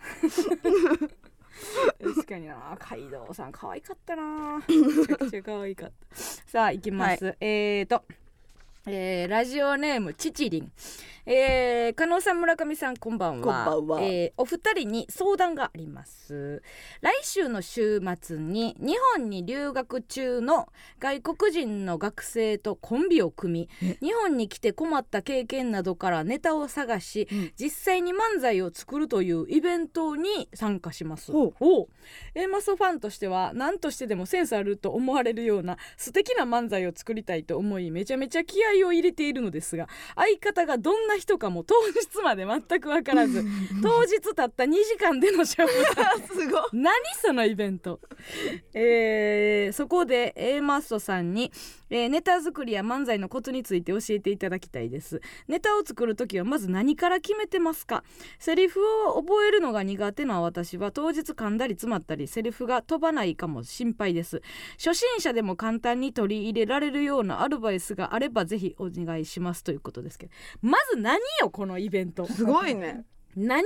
確かにな。街道さん可愛かったな。めちゃくちゃ可愛かった。さあ行きます、えーとえーラジオネームちちりんえー、加納さん村上さんこんばんは。こんばんは。えーお二人に相談があります。来週の週末に日本に留学中の外国人の学生とコンビを組み日本に来て困った経験などからネタを探し、うん。実際に漫才を作るというイベントに参加します。おう。A マスファンとしては何としてでもセンスあると思われるような素敵な漫才を作りたいと思いめちゃめちゃ気合を入れているのですが相方がどんな人かも。当日まで全く分からず。当日たった2時間でのシャブすごい。何そのイベント、えーそこで A マッソさんに、えーネタ作りや漫才のコツについて教えていただきたいです。ネタを作る時はまず何から決めてますか？セリフを覚えるのが苦手な私は当日噛んだり詰まったりセリフが飛ばないかも心配です。初心者でも簡単に取り入れられるようなアドバイスがあればぜひお願いしますということですけど。まず何よこのイベント。すごいね。何？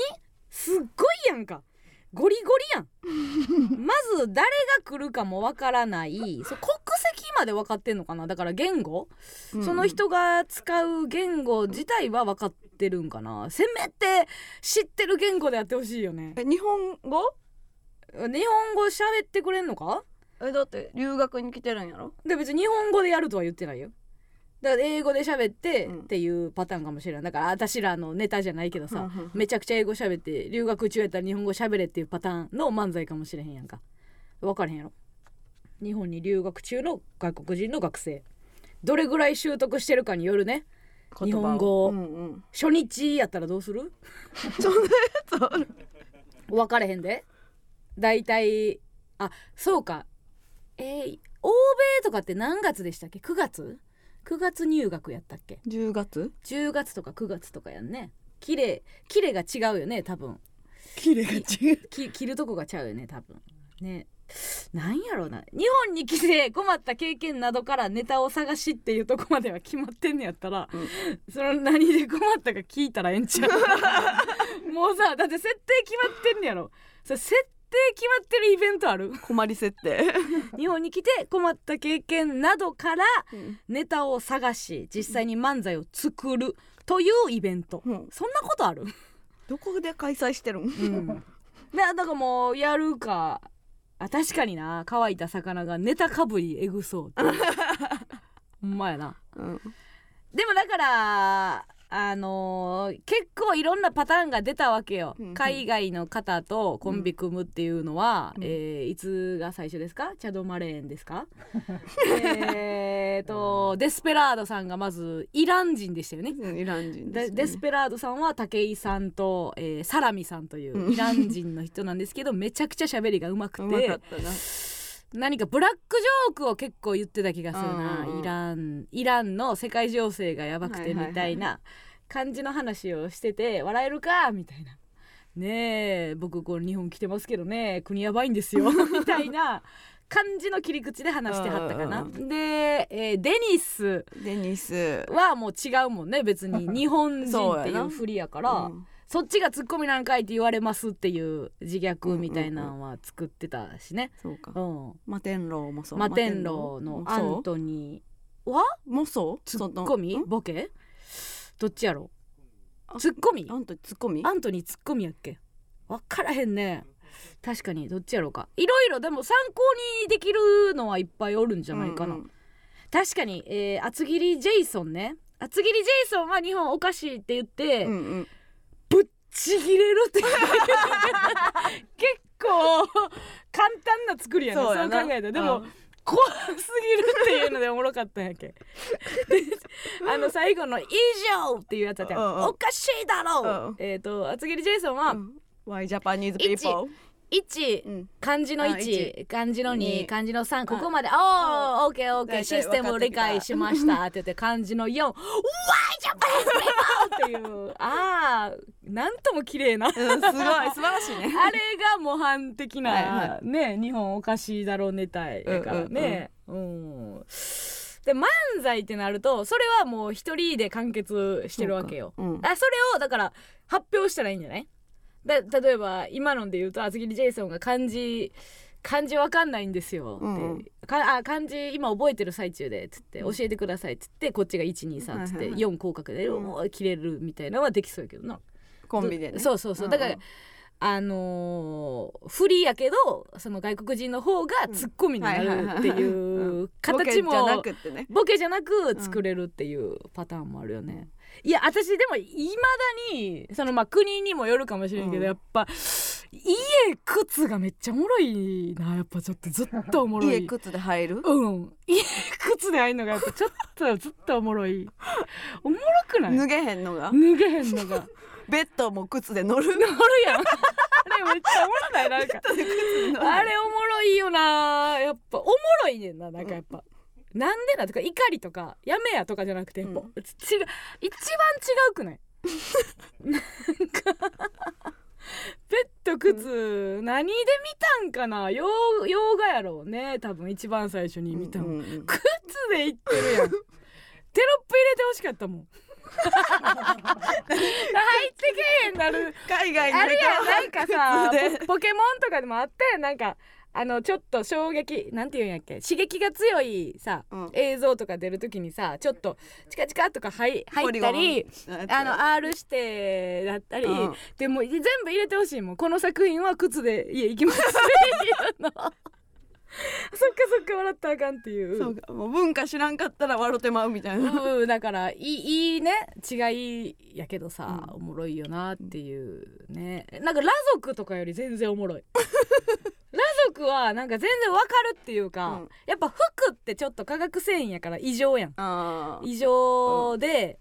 すっごいやんか。ゴリゴリやん。まず誰が来るかもわからない。そう国籍まで分かってんのかな？だから言語、その人が使う言語自体は分かってるんかな？せめて知ってる言語でやってほしいよね。え日本語？日本語喋ってくれんのか？えだって留学に来てるんやろ？で別に日本語でやるとは言ってないよだから英語で喋ってうん。っていうパターンかもしれないだから私らのネタじゃないけどさ、めちゃくちゃ英語喋って留学中やったら日本語喋れっていうパターンの漫才かもしれへんやんか。分からへんやろ。日本に留学中の外国人の学生。どれぐらい習得してるかによるね。日本語。うんうん初日やったらどうする？そんなやつある。分かれへんで。だいたいあそうか。えー欧米とかって何月でしたっけ？9月？?9 月入学やったっけ？10月？10月とか9月とかやんね。綺麗綺麗が違うよね多分。綺麗が違う。き着るとこがちゃうよね多分。ね。なんやろうな。日本に来て困った経験などからネタを探しっていうとこまでは決まってんねやったら、その何で困ったか聞いたらええんちゃう？もうさだって設定決まってんねやろ。それ設定決まってるイベントある。困り設定。日本に来て困った経験などからうん。ネタを探し実際に漫才を作るというイベント、うん。そんなことある？どこで開催してるん？うん、でだからもうやるか。あ確かにな。乾いた魚がネタかぶりえぐそう ほんまやな。うん。でもだからあのー結構いろんなパターンが出たわけよ、うんうん。海外の方とコンビ組むっていうのは、うん。えーいつが最初ですか？チャド・マレーンですか？えーとデスペラードさんがまずイラン人でしたよね。イラン人ですね。デスペラードさんは武井さんと、えーサラミさんといううん。イラン人の人なんですけどめちゃくちゃ喋りがうまくうまかて。ったな何かブラックジョークを結構言ってた気がするな。うんうんうん。イランイランの世界情勢がやばくてみたいな感じの話をしてて笑えるかみたいな。ねえ僕こう日本来てますけどね。国やばいんですよ。みたいな感じの切り口で話してはったかな。うんで、えーデニスデニス。はもう違うもんね。別に日本人っていう振りやから。うんそっちがツッコミなんかいって言われますっていう自虐みたいなのは作ってたしね。そうか。うん。摩天楼もそう。摩天楼のアントニーは？ーもそう？ツッコミ？ボケ？どっちやろあツッコミ？アントツッコミ？アントニーツッコミやっけ？分からへんね。確かにどっちやろうか。いろいろでも参考にできるのはいっぱいおるんじゃないかな、うんうん。確かに、えー厚切りジェイソンね。厚切りジェイソンは日本おかしいって言って、うんうんちぎれるって結構簡単な作りやね。そう考えたら。でも、うん。怖すぎるっていうのでおもろかったんやけ。であの最後の「以上!」っていうやつだったおかしいだろう、うん。えっ、と厚切りジェイソンは、うん。Why Japanese people 1うん漢字のあ1漢字の2二漢字の3あここまで「おーオーケーオーケーシステムを理解しました」って言って漢字の4「Why Japanese people!」っていうあーなんとも綺麗なうんすごい素晴らしいねあれが模範的な、はいはね日本おかしいだろうネタやからね。うんで漫才ってなるとそれはもう一人で完結してるわけよ。うんあそれをだから発表したらいいんじゃないだ例えば今ので言うと厚切りジェイソンが漢字漢字わかんないんですよって、うんうん。かあ漢字今覚えてる最中でつって教うん。えてくださいっつってこっちが123つってはいはいはい。4広角で切れるみたいなのはできそうやけどな。コンビでね。そうそうそう。だから、んんあのーフリーやけどその外国人の方がツッコミになるっていう形もボケじゃなくってね。ボケじゃなく作れるっていうパターンもあるよね。いや私でもいまだにそのまあ国にもよるかもしれんけど、うん。やっぱ家靴がめっちゃおもろいな。やっぱちょっとずっとおもろい。家靴で入る？うん。家靴で入るのがやっぱちょっとずっとおもろい。おもろくない？脱げへんのが？脱げへんのがベッドも靴で乗る乗るやん。あれめっちゃおもろないなんか。あれおもろいよな。やっぱおもろいねんななんかやっぱ、なんでなとか怒りとかやめやとかじゃなくてやっぱ、うん。ち違う一番違うくない？なんかペット靴、何で見たんかな？洋洋画やろうね。多分一番最初に見たの、うんうんうん靴で言ってるやん。テロップ入れてほしかったもん入ってけへんなる。海外にあるやんなんかさポポケモンとかでもあったやんなんかあのちょっと衝撃なんていうんやっけ刺激が強いさ、うん。映像とか出るときにさちょっとチカチカとか入入ったりあの R 指定だったり、うん。でも全部入れてほしいもん。この作品は靴で家行きますっていうの そっかそっか笑ったらあかんっていう。そうかもう文化知らんかったら笑ってまうみたいな。うんだからいいいいね違いやけどさ、うん。おもろいよなっていうね。なんか裸族とかより全然おもろい。裸族はなんか全然わかるっていうか、うん。やっぱ服ってちょっと化学繊維やから異常やん。あー。異常で、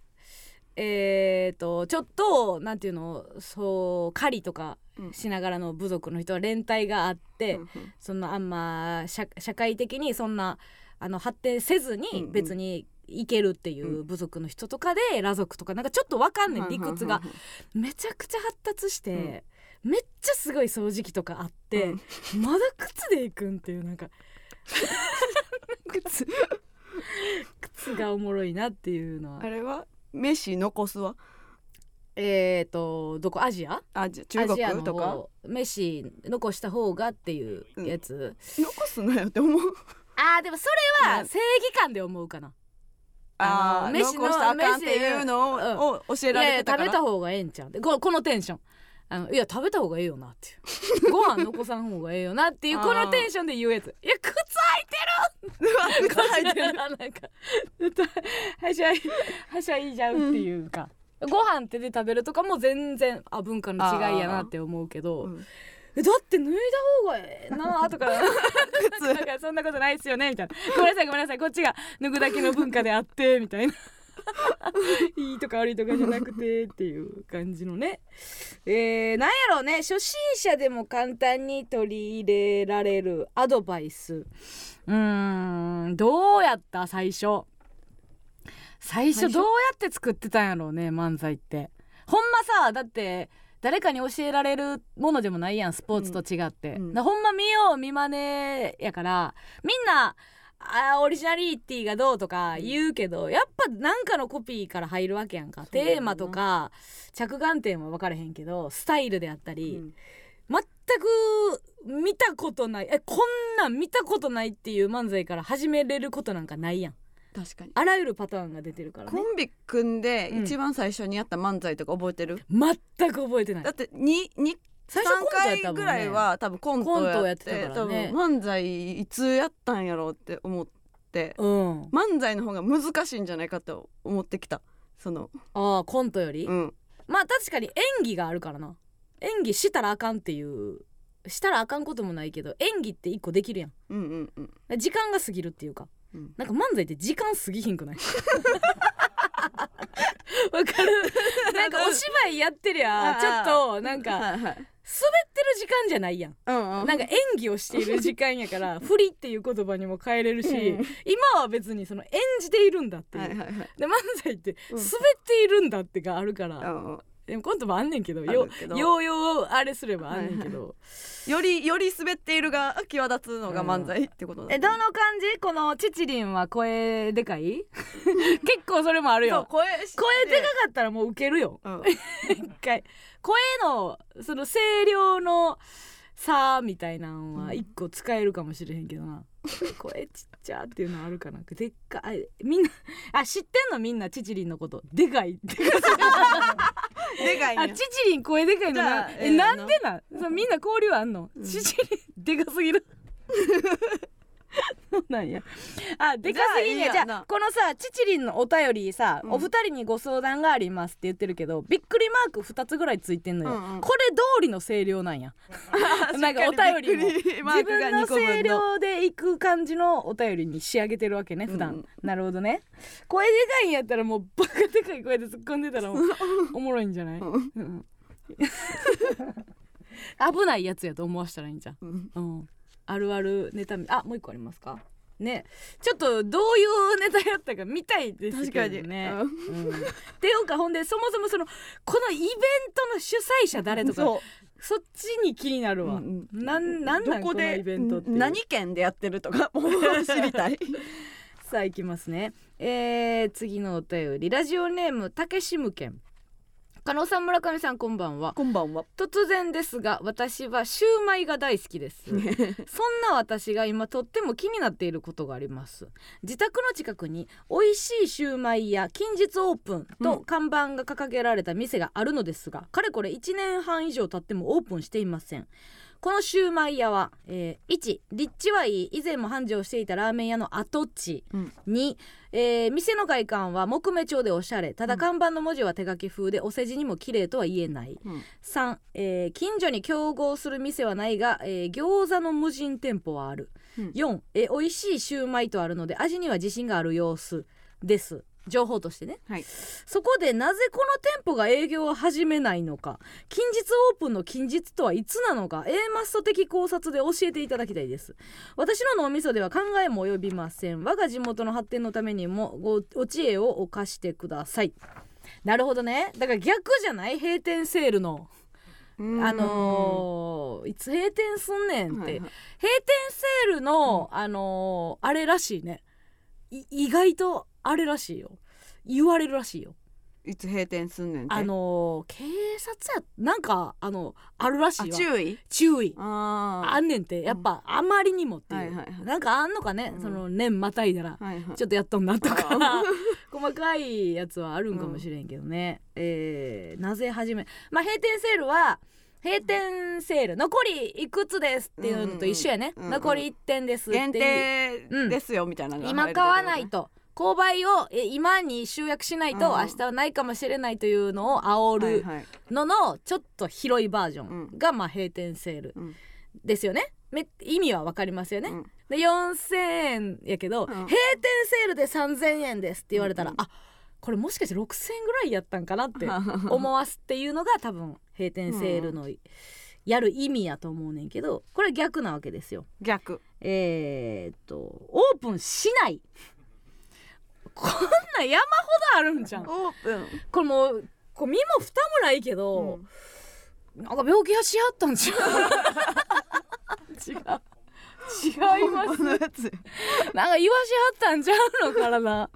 えー、とちょっとなんていうのそう狩りとかうんしながらの部族の人は連帯があって、うんうん。そんなあんま社社会的にそんなあの発展せずうんにうん別にいけるっていう部族の人とかで裸族とかなんかちょっとわかんねん理屈がめちゃくちゃ発達して、めっちゃすごい掃除機とかあって、まだ靴で行くんっていうなんか 靴靴がおもろいなっていうのは。あれは飯残すわ。えーとどこ？アジア？アジ中国とか？方。飯残した方がっていうやつ、残すなよって思う。あーでもそれはうん正義感で思うかな。あーあの飯の残したらあかんっていうのを,、飯を教えらいやいやれてたから。食べた方がええんちゃう。でここのテンションあのいや食べた方がええよなっていう。ご飯残さん方がええよなっていうこのテンションで言うやつ。いや靴履いてる。靴履いてる。なんかはしゃいはしゃいじゃうっていうか、ご飯手で食べるとかも全然あ文化の違いやなって思うけど、うん。えだって脱いだ方がええなとか そんなことないっすよねみたいな。ごめんなさいごめんなさいこっちが脱ぐだけの文化であってみたいな いいとか悪いとかじゃなくてっていう感じのね。えー、なんやろうね。初心者でも簡単に取り入れられるアドバイス。うーんどうやった？最初。最初どうやって作ってたんやろうね漫才って。ほんまさだって誰かに教えられるものでもないやんスポーツと違って、うんうんだほんま見よう見まねやからみんなあーオリジナリティがどうとか言うけど、やっぱなんかのコピーから入るわけやんか。テーマとか着眼点は分からへんけどスタイルであったり、全く見たことない。えこんなん見たことないっていう漫才から始めれることなんかないやん。確かに。あらゆるパターンが出てるからね。コンビ組んでうん。一番最初にやった漫才とか覚えてる、全く覚えてない。だってにに最初コントやっ3たもんね回ぐらいは多分コントやってコントやってた多分漫才いつやったんやろうって思って。うん。漫才の方が難しいんじゃないかと思ってきた。その。ああコントより、うん。まあ確かに演技があるからな。演技したらあかんっていう。したらあかんこともないけど演技って一個できるやん。うんうんうん。時間が過ぎるっていうか。うん。なんか漫才って時間過ぎひんくない？わかる？なんかお芝居やってりゃちょっとなんかってる時間じゃないやん。うんうん。なんか演技をしている時間やから 振りっていう言葉にも変えれるし、うん。今は別にその演じているんだっていう、はいはいはい。で漫才ってうん。滑っているんだってがあるから、うんうんでもコントもあんねんけどあよようようあれすればあんねんけど、よりより滑っているが際立つのが漫才ってことだえどの感じ？このチチリンは声でかい？結構それもあるよ。声声でかかったらもうウケるよ。うん。一回。声のその声量の差みたいなんは一個使えるかもしれへんけどな、声ちっちゃっていうのあるかな。でっかい。みんなあ知ってんのみんなチチリンのこと。でかい。でかいねあチチリン声でかいのな。えなんでなん？そうみんな交流あんの、うん。チチリンでかすぎる そうなんや。あでかすぎん。やじゃあこのさチチリンのお便りさ、うん。お二人にご相談がありますって言ってるけどびっくりマーク2つぐらいついてんのよ、うんうん。これ通りの声量なんや。なんかお便り自分の声量でいく感じのお便りに仕上げてるわけね普段、うんうん。なるほどね。声でかいんやったらもうバカでかい声で突っ込んでたらおもろいんじゃない、危ないやつやと思わしたらいいんじゃん。うん、あるあるネタみあもう一個ありますか？ね。ちょっとどういうネタやったか見たいですけどね。確うん。っていうかほんでそもそもそのこのイベントの主催者誰とかそそっちに気になるわ。うんうん。なんなんなんこのイベントって何県でやってるとか もう知りたい。さあ行きますね。えー、次のお便り。ラジオネームたけしむけん。加納さん村上さんこんばんは。こんばんは。突然ですが私はシューマイが大好きです。そんな私が今とっても気になっていることがあります。自宅の近くに美味しいシューマイや近日オープンと看板が掲げられた店があるのですが、かれこれ1年半以上経ってもオープンしていませんこのシューマイ屋は、えー1立地はいい。以前も繁盛していたラーメン屋の跡地うん。2、えー店の外観は木目調でおしゃれ。ただ看板の文字は手書き風でお世辞にも綺麗とは言えない。うん。3、えー近所に競合する店はないが、えー餃子の無人店舗はある、うん。4、えー美味しいシューマイとあるので味には自信がある様子です情報としてね。はい。そこでなぜこの店舗が営業を始めないのか。近日オープンの近日とはいつなのか。A マスト的考察で教えていただきたいです。私の脳みそでは考えも及びません。我が地元の発展のためにもごお知恵を貸してください。なるほどね。だから逆じゃない？閉店セールの。あのーいつ閉店すんねんって、はいはい。閉店セールの、あのーあれらしいね。い意外とあれらしいよ。言われるらしいよ。いつ閉店すんねんて？あのー警察やなんかあのあるらしあいわ。注意？注意。ああんねんて。やっぱあまりにもっていう、はいはいはい。なんかあんのかね、うん。その年またいだら、はいはい。ちょっとやっとんなとか。あ 細かいやつはあるんかもしれんけどね、えーなぜ始めまあ閉店セールは閉店セール残りいくつですっていうのと一緒やね、うんうん残り1点ですっていう。限定ですよみたいなのが今入るところ買わないと購買をえ今に集約しないとうん。明日はないかもしれないというのを煽るののちょっと広いバージョンうん。がまあ閉店セールうん。ですよね。め意味はわかりますよね、うん。で4000円やけど、ん。閉店セールで3000円ですって言われたら、うんあこれもしかして6000円ぐらいやったんかなって 思わすっていうのが多分閉店セールのやる意味やと思うねんけどこれ逆なわけですよ。逆。えー、っとオープンしないこんなん山ほどあるんじゃん。オープン。これもうこう身も蓋もないけど、なんか病気はしはったんちゃう違う。違います。このやつ。なんか言わしはったんちゃうの体。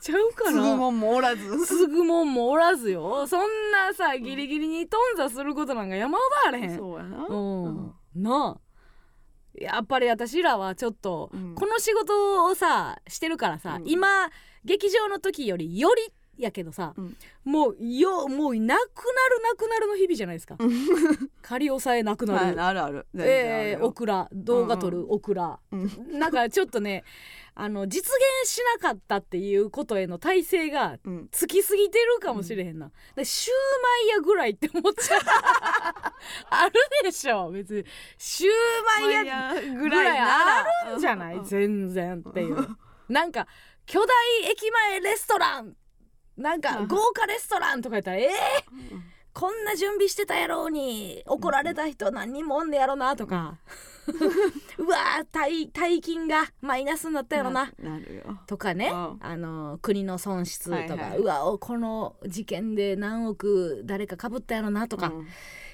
ちゃうかな。すぐもんもおらず。すぐもんもおらずよ。そんなさギリギリに頓挫することなんか山ほどあれへん。そうやな。うん、なあやっぱり私らはちょっと、うん。この仕事をさしてるからさ、うん。今劇場の時よりよりやけどさ、うん。もうよもうなくなるなくなるの日々じゃないですか。仮押さえなくなはいる、ある。あるえー、よオクラ動画撮るオクラ、うん。なんかちょっとねあの実現しなかったっていうことへの体制がうん。つきすぎてるかもしれへんな、でシューマイ屋ぐらいって思っちゃう。あるでしょ別に。シューマイ屋ぐぐらいあるんじゃない？うん全然っていう。なんか巨大駅前レストラン。なんかうん。豪華レストランとか言ったらえー、こんな準備してたやろうに怒られた人何人もおんねやろなとか。う わー大大金がマイナスになったやろな。とかね、うん。あの国の損失とか、はいはい。うわおこの事件で何億誰かかぶったやろなとか、うん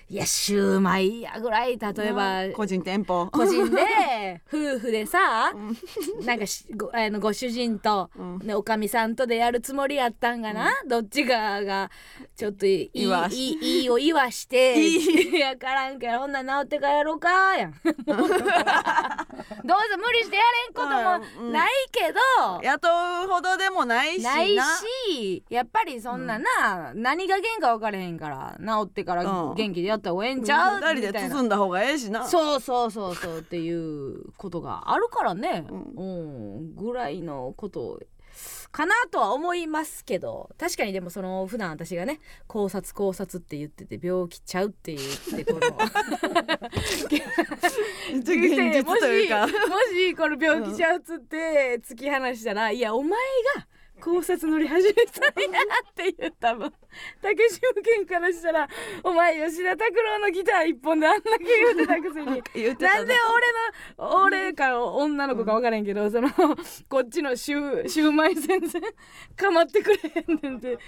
いやシューマイやぐらい例えば。個人店舗。個人で 夫婦でさうん。なんかしごあのご主人と、うん。ね、おかみさんとでやるつもりやったんがな、どっちかがちょっといいいいいいいいを言わして いやからんけどほんなら治ってからやろうかやん。どうぞ無理してやれんこともないけど、雇うほどでもないしな。ないしやっぱりそんなな、何が原因か分からへんから治ってからうん。元気でやった方がええんちゃう、二人で包んだ方がええしな。そうそうそうそうっていうことがあるからね、ううん。ぐらいのことかなとは思いますけど。確かにでもその普段私がね考察考察って言ってて病気ちゃうって言ってこの。現実というか。もしもしこの病気ちゃうっつって突き放したら、いやお前が考察乗り始めたんやって言った分竹島健からしたらお前吉田拓郎のギター一本であんだけ言うてたくせに。言ってたな。んで俺の俺か女の子か分からへんけど、そのこっちのシューシューマイ全然構ってくれへんねんって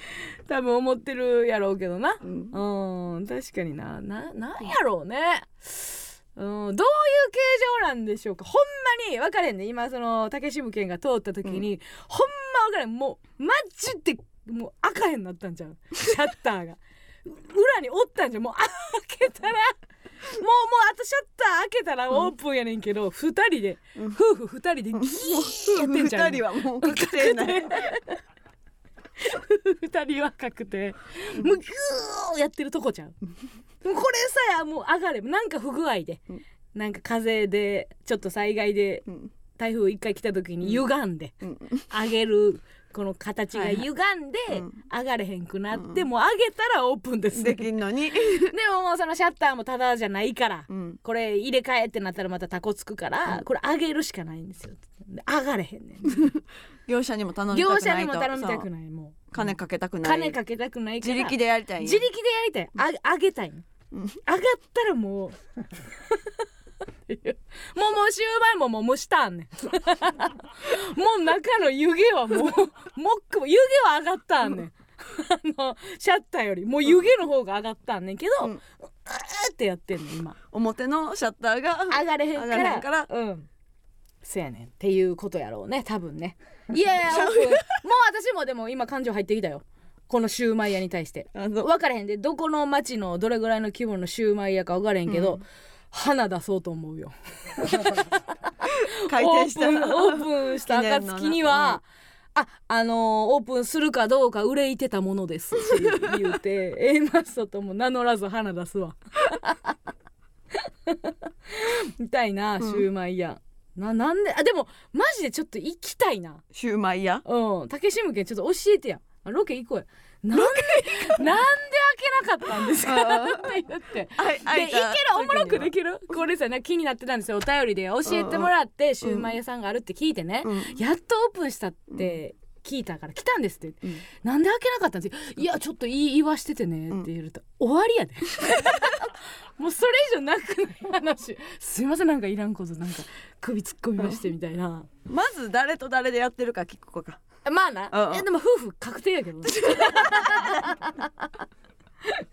多分思ってるやろうけどな。うん。うん確かにな。ななんやろうね。うん、どういう形状なんでしょうか？ほんまに分かれんね。今その竹渋県が通った時に、ほんま分かれん。もうマジでもう赤へんなったんちゃう？シャッターが。裏におったんじゃんもう開けたらもうもうあとシャッター開けたらオープンやねんけど、二人で、うん。夫婦二人でギーやってんじゃん二人はもう確定ない二人は確定もうギューやってるとこちゃうこれさやもう上がれなんか不具合で、うん。なんか風でちょっと災害でうん。台風一回来た時に歪んで、うん。上げるこの形がはいはい歪んでうん。上がれへんくなって、うん。もう上げたらオープンです。できんのに。でももうそのシャッターもただじゃないから、うん。これ入れ替えってなったらまたタコつくから、うん。これ上げるしかないんですよ。で上がれへんねん。業者にも頼みたくないと。業者にも頼みたくないもう。金かけたくない。金かけたくない自力でやりたい自力でやりたい。あ上げたい上がったらもう。もうもうシューマイももう蒸したんねん。もう中の湯気はもうもっくも湯気は上がったんねん。あのシャッターより。もう湯気の方が上がったんねんけど、ううんーってやってんの今。表のシャッターが上がれへんからから。うん。そやねん。っていうことやろうね多分ね。いやいやもう私もでも今感情入ってきたよこのシューマイ屋に対して。あの分からへんで。どこの町のどれぐらいの規模のシューマイ屋か分からへんけど、うん。花出そうと思うよ。開店した。オープンオープンした暁には、ああのーオープンするかどうか憂いてたものですって言うて A マストとも名乗らず花出すわ。みたいなシューマイ屋、ななんであでもマジでちょっと行きたいな。シューマイ屋？うん。竹志向けちょっと教えてや。あロケ行こうや。なんでなんで開けなかったんですか？って言って。あでいける？おもろくできる？これさなんか気になってたんですよ。お便りで。教えてもらってシューマイ屋さんがあるって聞いてね、うん。やっとオープンしたって聞いたから来たんですって。うん。なんで開けなかったんです？いやちょっと言い言わしててねって言うと、終わりやで。もうそれ以上なくない話。すいませんなんかいらんことなんか首突っ込みましてみたいな。まず誰と誰でやってるか聞くか。まあな、うんうん。いやでも夫婦確定やけどね。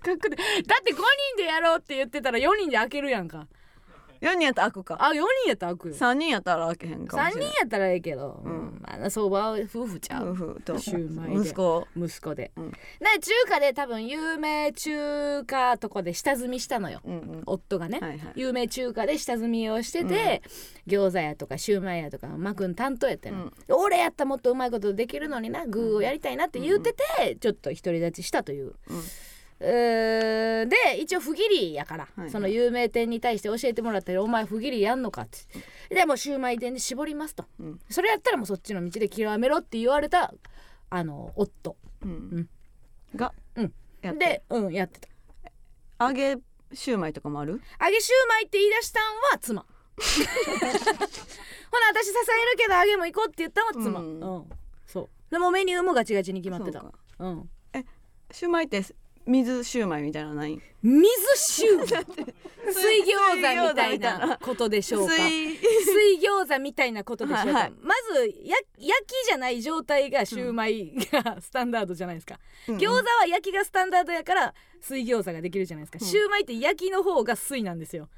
確定。だって5人でやろうって言ってたら4人で開けるやんか4人やったら開くか。あ4人やったら開くよ。3人やったら開けへんかも3しれない人やったらええけど、うん。うんまあ相場は夫婦ちゃ夫う婦と。シューマイで。息子。息子で、うん。で中華で多分有名中華とかで下積みしたのよ。うんうん。夫がね、はいはい。有名中華で下積みをしてて、餃子屋とかシューマイ屋とか巻くん担当やってんの、うん。俺やったらもっとうまいことできるのにな具をやりたいなって言ってて、ちょっと独り立ちしたという。うんで一応不義理やから、はいその有名店に対して教えてもらったり「お前不義理やんのか」って。でもうシューマイ店で絞りますと。うん。それやったらもうそっちの道で極めろって言われたあの夫。うん。がうん。やってでうんやってた。揚げシューマイとかもある？揚げシューマイって言い出したんは妻。ほな私支えるけど揚げも行こうって言ったんは妻。うん。うん、そう。でもメニューもガチガチに決まってた。そうん。シューマイって水シューマイみたいなのない？水シュー 水餃子みたいなことでしょうか？水。水餃子みたいなことでしょうか、はいはい。まずや焼きじゃない状態がシューマイがスタンダードじゃないですか、うん餃子は焼きがスタンダードやから水餃子ができるじゃないですか、うん。シューマイって焼きの方が水なんですよ。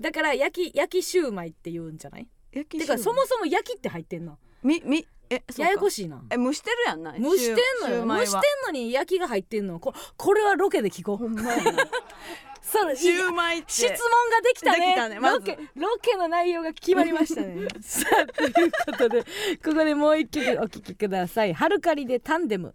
だから焼き焼きシューマイって言うんじゃない？てかそもそも焼きって入ってんの。みみえややこしいな。え蒸してるやんな。い蒸してんのよ。蒸してんのに焼きが入ってんのここれはロケで聞こう。ほんまやな。そうシューマイって。質問ができたね。できたねまず。ロケロケの内容が決まりましたね。さあということでここでもう一曲お聴きください。ハルカリでタンデム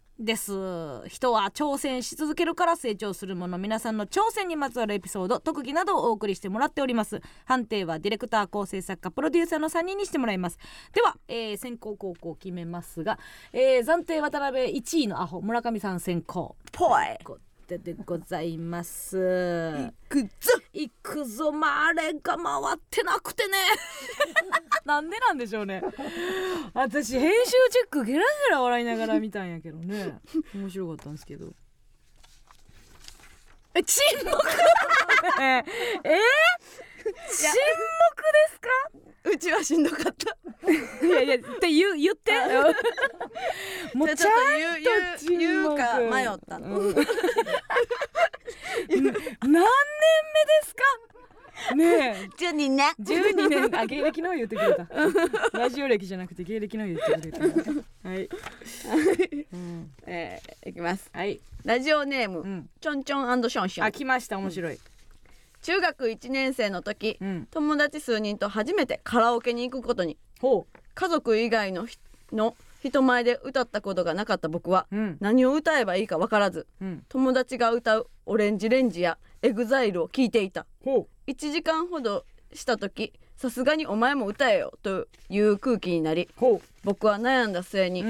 です。人は挑戦し続けるから成長するもの。皆さんの挑戦にまつわるエピソード特技などをお送りしてもらっております。判定はディレクター構成作家プロデューサーの3人にしてもらいます。では、えー先行後攻を決めますが、えー暫定渡辺1位のアホ村上さん先行ぽいこででございます。くっぞ。いくぞ。まああれが回ってなくてね。なんでなんでしょうね。私編集チェックゲラゲラ笑いながら見たんやけどね。面白かったんですけど。え沈黙。ええ沈黙ですか？うちはしんどかった。いやいやって言う言って。もうちじゃんと言うか迷った。の、うん。何年目ですか？ねえ。じゃあにね12年。あ芸歴の言ってくれた。ラジオ歴じゃなくて芸歴の言ってくれた。はい、うん、えー、いきます。はい、ラジオネーム、うん、ちょんちょんションション。あ来ました。面白い、中学1年生の時うん、友達数人と初めてカラオケに行くことに。ほ家族以外のひの人前で歌ったことがなかった僕はううん。何を歌えばいいか分からずうん。友達が歌う ORANGE RANGE や EXILE を聴いていた。ほ1時間ほどした時さすがにお前も歌えよという空気になり僕は悩んだ末に、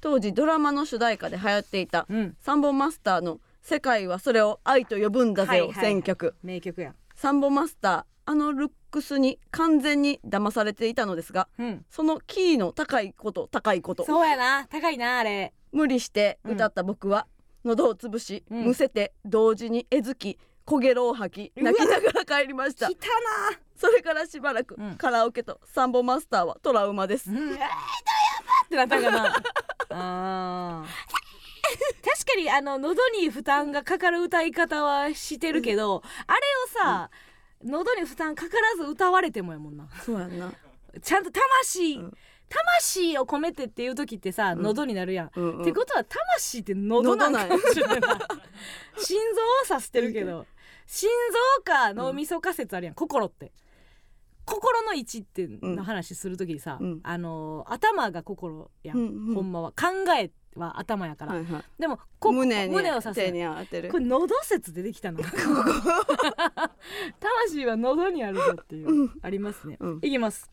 当時ドラマの主題歌で流行っていたうん。サンボマスターの「世界はそれを愛と呼ぶんだぜ」を選曲、名曲や。サンボマスターあのルックスに完全に騙されていたのですがうん。そのキーの高いこと高いこと。そうやな。高いなあれ。無理して歌った僕は、喉を潰し、うん。むせて同時にえずき焦げろを吐き泣きながら帰りました。来たな。それからしばらく、うん。カラオケとサンボマスターはトラウマです、うん、えー、どやばってなったかな。あー 確かにあの喉に負担がかかる歌い方はしてるけど、あれをさ、喉に負担かからず歌われてもやもんな。そうやんな、ちゃんと魂、うん。魂を込めてっていう時ってさ、うん。喉になるやん、うんうん。ってことは魂って喉なんかもしれない。心臓を指してるけど心臓か脳みそ仮説あるやん、心って。心の位置っての話する時にさ、うん。あのー頭が心やん、うんうん。ほんまは。考えは頭やから、はいはい。でもこ胸に胸を刺す。手に当てる。これ喉説出てきたな 魂は喉にあるぞっていう、うん。ありますね、うん。いきます。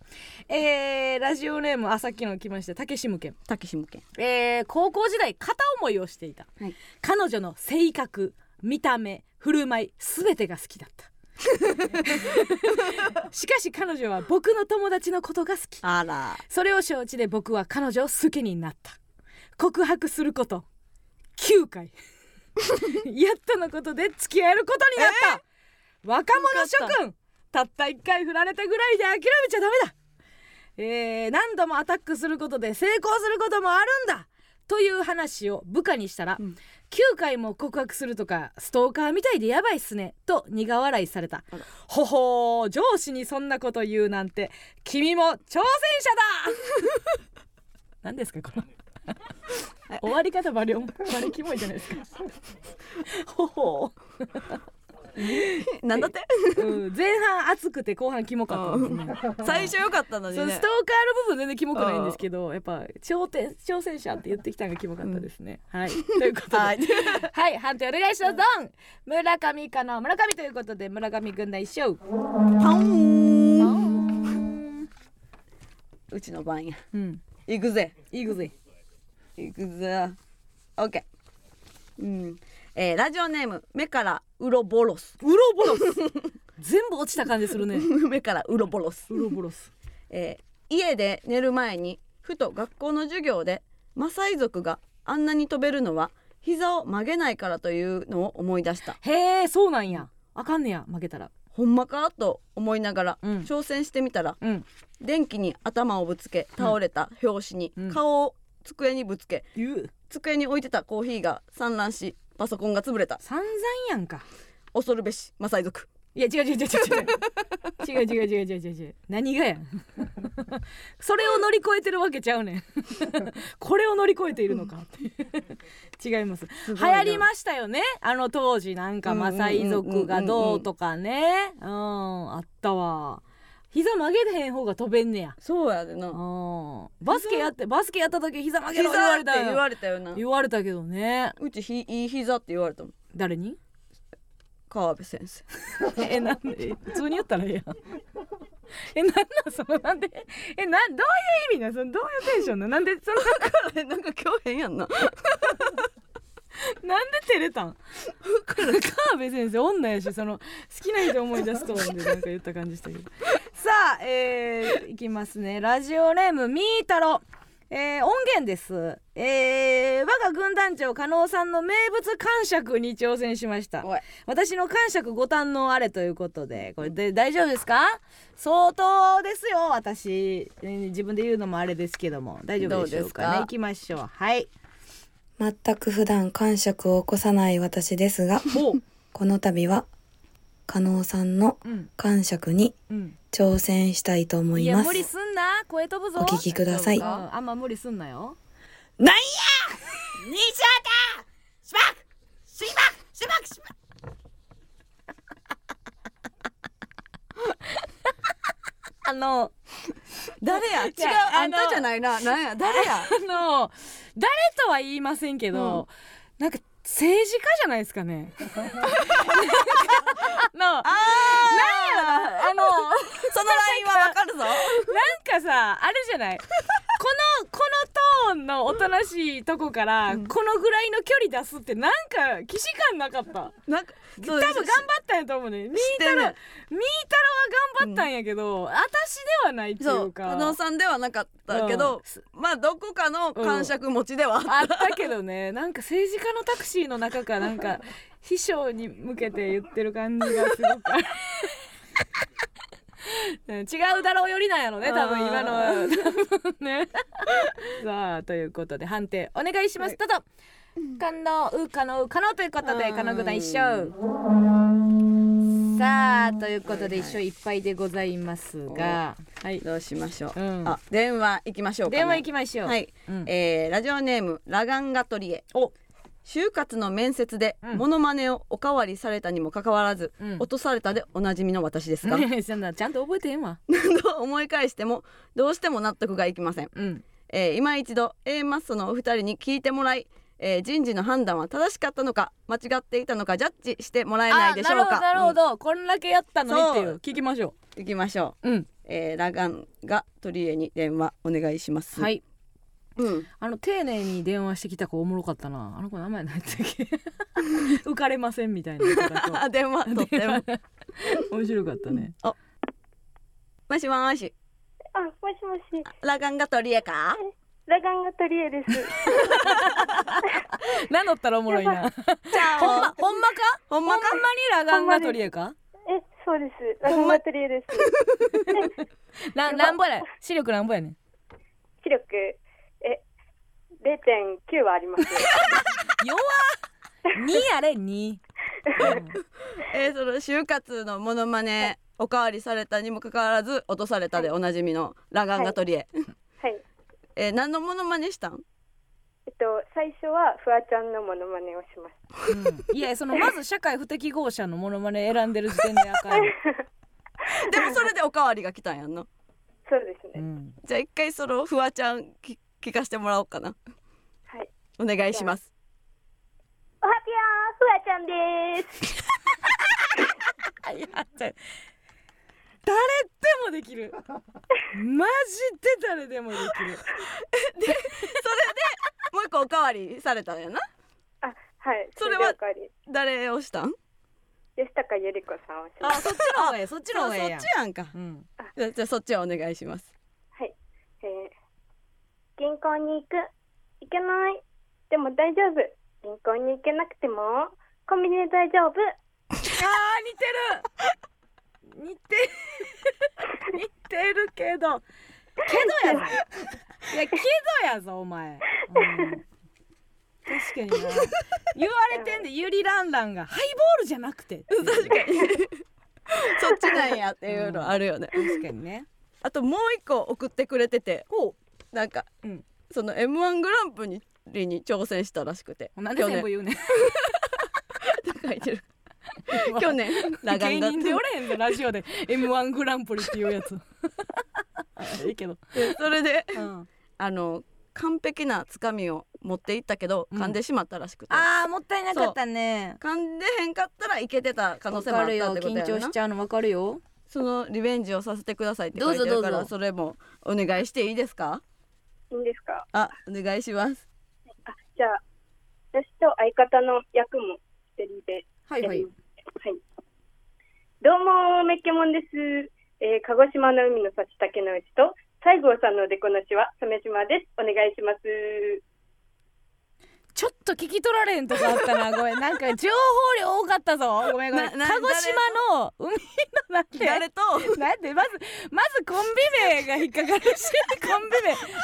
えー、ラジオネームあさっきの来ました竹志向けたけしむけえー、高校時代片思いをしていた、はい。彼女の性格見た目振る舞い全てが好きだった。しかし彼女は僕の友達のことが好き。あら。それを承知で僕は彼女を好きになった告白すること。9回。やっとのことで付き合えることになった、若者諸君。たった1回振られたぐらいで諦めちゃダメだ。えー何度もアタックすることで成功することもあるんだ。という話を部下にしたら、うん。9回も告白するとかストーカーみたいでやばいっすね。と苦笑いされた。ほほー上司にそんなこと言うなんて君も挑戦者だ。何ですかこの終わり方バリバリキモいじゃないですか。ほほーなんだって？うん、前半熱くて後半キモかったですね。最初良かったのにね。そのストーカーの部分全然キモくないんですけどやっぱ挑戦挑戦者って言ってきたのがキモかったですね、はい。ということで。は はいい、判定お願いします。ドン。村上かな？村上ということで村上軍団一勝。パン。うちの番や。うん。行くぜ。いいくぜ行くぜオッケーうんえーラジオネーム目からウロボロスウロボロス全部落ちた感じするね。目からウロボロスウロボロスえー家で寝る前にふと学校の授業でマサイ族があんなに飛べるのは膝を曲げないからというのを思い出した。へえそうなんや。あかんねや負けたら。ほんまかと思いながらうん。挑戦してみたら、うん。電気に頭をぶつけ倒れた拍子にうん。顔を机にぶつけ机に置いてたコーヒーが散乱しパソコンが潰れた。散々やんか。恐るべしマサイ族。いや違う違う違う違う違う。違う違う違う違う何がやそれを乗り越えてるわけちゃうねん。これを乗り越えているのか。違います。流行りましたよね。あの当時なんかマサイ族がどうとかね。うんあったわ。膝曲げへん方が飛べんねや。そうやでな。うんバスケやってバスケやった時膝曲げろ膝言われた。って言わよれたよな。言われたけどね。うちひいい膝って言われたもん。誰に？川辺先生。えなんで？え普通に言ったらええやん。えなんなん？そのなんで？えなんどういう意味なんそのどういうテンションなんなんでそのえなんか今日変やんな なんで照れたん？川辺先生女やしその好きな人思い出すと思うんでなんか言った感じしたけどさあえー、いきますね。ラジオネームみーたろえー、音源です。えー、我が軍団長加納さんの名物感触に挑戦しました。私の感触ご堪能あれということでこれで大丈夫ですか？相当ですよ私、えー自分で言うのもあれですけども大丈夫でしょうかね。どうですか？行きましょう。はい全く普段感触を起こさない私ですが、この度は、加納さんのうん。感触にうん。挑戦したいと思います。いや無。理すんな。声飛ぶぞ。お聞きください。うんあんま無理すんなよ。なんや！西畑しばく！しばく！しばく！しばくあの誰や？違うあんたじゃないな。なんや？誰や？あの誰とは言いませんけど、なんか政治家じゃないですかね。のあなんやろあの そのラインはわかるぞ。なんかさあれじゃない？このこのトーンのおとなしいとこから、このぐらいの距離出すってなんか既視感なかった。なんか多分頑張ったんやと思うね。みーたろみーたろは頑張ったんやけど、私ではないっていそううか加納さんではなかったけど、まあどこかの感触持ちではあった。あったけどね。なんか政治家のタクシーの中かなんか 秘書に向けて言ってる感じがすごくある。うん 違うだろうよりなんやろね多分今の。ね。さあということで判定お願いします、どうぞ。可能う可能う可能ということでうん可能軍団一勝さあということで一勝いっぱいでございますが。はい。どうしましょう、うん。あ電話行きましょうか、ね、電話行きましょう。はい、うん。えーラジオネームラガンガトリエ。お就活の面接でうん。モノマネをおかわりされたにもかかわらず、うん。落とされたでおなじみの私ですが ちゃんと覚えてへんわ。と思い返してもどうしても納得がいきません、うん。えー今一度 A マッソのお二人に聞いてもらい、えー人事の判断は正しかったのか間違っていたのかジャッジしてもらえないでしょうか？あなるほどなるほど、こんだけやったのにっていそう。う聞きましょう。ん行きましょう、ううん。えーラガンガトリエに電話お願いします。はいうん。あの丁寧に電話してきた子おもろかったな。あの子名前何やったっけ？浮かれませんみたいな。電話 取っても。面白かったね。もしもし。あ、もしもし、ラガンガトリエか？ラガンガトリエです。名乗ったらおもろいな。じゃほんまほんまかほんまか？ほんまにラガンガトリエか？え、そうです。ラガンガトリエです。ななんぼやねん。視力なんぼやねん。視力、え、0.9はあります。弱2やれ2、えー、その就活のモノマネおかわりされたにもかかわらず落とされたでおなじみのラガンガトリエ、はい。えー何のモノマネしたん？えっと最初はフワちゃんのモノマネをします。うん。いやそのまず社会不適合者のモノマネ選んでる時点であかんよ、でもそれでおかわりが来たんやんな。そうですね。うん、じゃあ一回そのフワちゃんき聞かせてもらおうかな。はい。お願いします。おはぴゃー、フワちゃんです。あ いやじゃあ誰でもできる。マジで誰でもできる。もう一個おかわりされたんやな。あ、はい。それは誰をしたん？吉高由里子さんをします。あそっちの方がええそっちの方がええや。んそっちやんか。うん。じゃあじゃあそっちをお願いします。はい。えー、銀行に行く。行けない。でも大丈夫。銀行に行けなくても、コンビニで大丈夫。あー似てる。似てる。似てるけど。けどやぞ。いやけどやぞお前、うん、確かにな。言われてんでゆりらんらんがハイボールじゃなくて。確かに。そっちなんやっていうのあるよね。確かにね。あともう一個送ってくれてて。ほなんか、うん。その M1 グランプリにに挑戦したらしくてうなんで全部言うねん。書いてる。去年ラガンが。芸人でおれへんぞラジオで。m 1グランプリっていうやつ。いいけど、それでうん、あの完璧なつかみを持っていったけどうん。噛んでしまったらしくて、あーもったいなかったね。噛んでへんかったらいけてた可能わ性もあったってことやな。張しちゃうの。わかるよ。そのリベンジをさせてくださいって書いてるからどうぞどうぞ。それもお願いしていいですか？いいんですか？あお願いしますあ、じゃあ、私と相方の役も一人ではいはいはい。どうも、メッケモンです。えー、鹿児島の海の幸竹之内と、西郷さんのおでこなしは鮫島です。お願いします。ちょっと聞き取られんとこあったな ごめん。なんか情報量多かったぞ。ごめんごめん。鹿児島の海のなんて誰と？なんで？まずまずコンビ名が引っかかるし。コンビ名。コンビ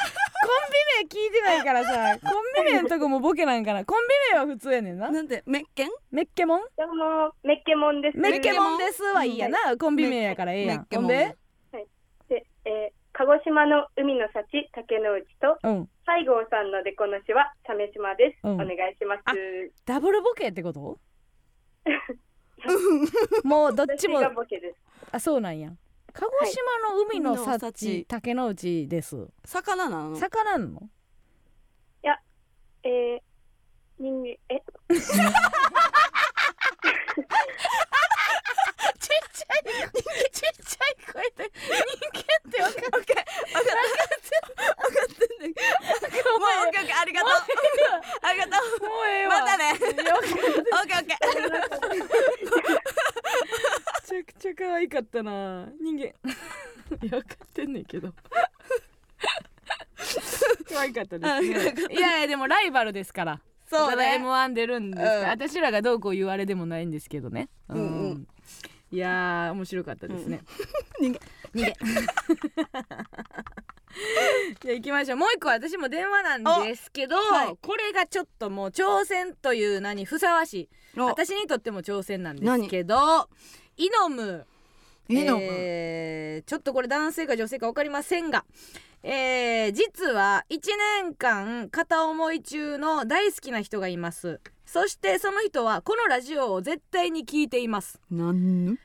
名聞いてないからさ。コンビ名のとこもボケなんかな。コンビ名は普通やねんな。なんで？メッケン？メッケモン？どうも、メッケモンです。メッケモンですはいいやな。コンビ名やからええやん。メッケモン。ほんで？で、えー、鹿児島の海の幸竹之内と、うん。西郷さんのおでこなしは鮫島です。うん。お願いします。あダブルボケってこと？もうどっちも。私がボケです。あそうなんや。鹿児島の海の海の幸幸竹之内です。魚なの？魚なの？えー、人間、え、ちっちゃいちっちゃい声で人間ってわかる分かってんねんもうオッケーオッケーありがとう。ありがとうもうええわ。またね。オッケーオッケーめちゃくちゃ可愛かったな。人間。いや分かってんねんけど。可愛かったですね。いやいやでもライバルですから。ただそうね M1 出るんですうん。私らがどうこう言われでもないんですけどね。うん、うんうんいやー面白かったですね、人間逃げ じゃあ行きましょう。もう一個私も電話なんですけど、はい。これがちょっともう挑戦という名にふさわしい。お。私にとっても挑戦なんですけどイノム。いいのえーちょっとこれ男性か女性か分かりませんが、えー実は1年間片思い中の大好きな人がいますそしてその人はこのラジオを絶対に聞いています。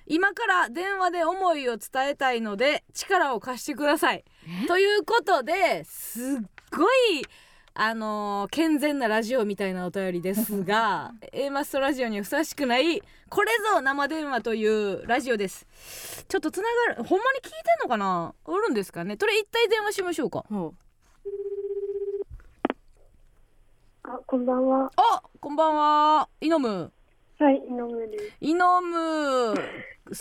今から電話で思いを伝えたいので力を貸してください。ということですっごいあのー健全なラジオみたいなお便りですが A マストラジオにふさわしくないこれぞ生電話というラジオです。ちょっとつながるほんまに聞いてんのかな？おるんですかね？それ一体電話しましょうかほあ、こんばんは。あこんばんはイノムはい、井上です。イノム好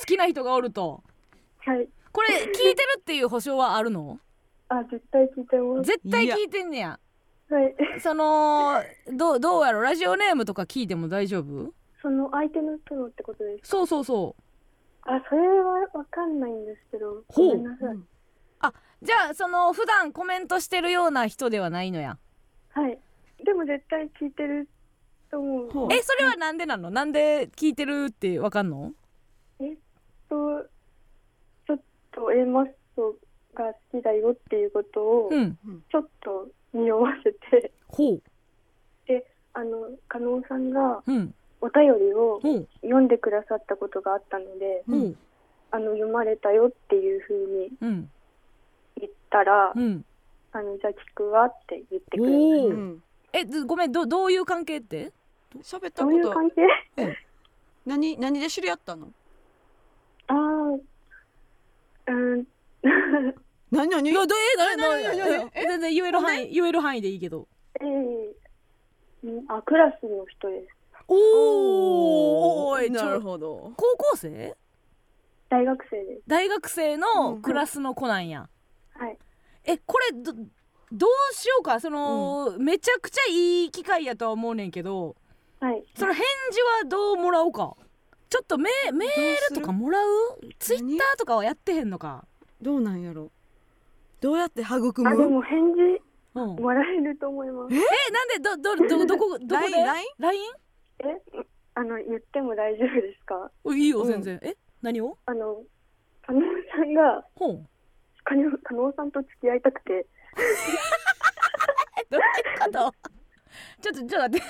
きな人がおるとはい。これ聞いてるっていう保証はあるの？あ、絶対聞いてます。絶対聞いてんねやはい。そのどうどうやろ？ラジオネームとか聞いても大丈夫？その相手の人のってことですそうそうそうあ、それはわかんないんですけど。ほうごめんなさい。じゃあその普段コメントしてるような人ではないのやはい。でも絶対聞いてると思う。えそれはなんでなの？なんで聞いてるってわかんの？えっと、ちょっと A マストが好きだよっていうことを、うん。ちょっと匂わせて、ほう。あの加納さんがうん。お便りを読んでくださったことがあったので、ほう。あの読まれたよっていう風にうん。言ったら、うん。あのじゃあ聞くわって言ってくれまおしお、うんえずごめんどどういう関係って？喋った。たこと。どういう関係？何何で知り合ったの？ああ、うん。何何？いやどえなな何何何？え？全然言える範囲言える範囲でいいけど。ええ。うんあクラスの人です。おおなるほど。高校生？大学生です。大学生うん。のクラスの子なんや、はい。えこれどどうしようかその、めちゃくちゃいい機会やとは思うねんけどはい。その返事はどうもらおうか。ちょっとメメールとかもらう？ツイッターとかはやってへんのか。どうなんやろ。どうやって育む？あでも返事うん。もらえると思います。え？なんで？どどどどこどこで？LINE？LINE? え、あの言っても大丈夫ですか？おいいようん。全然、え？何を？あの加納さんが加納加納さんと付き合いたくて、え どういうこと？ちょっとちょっと待って。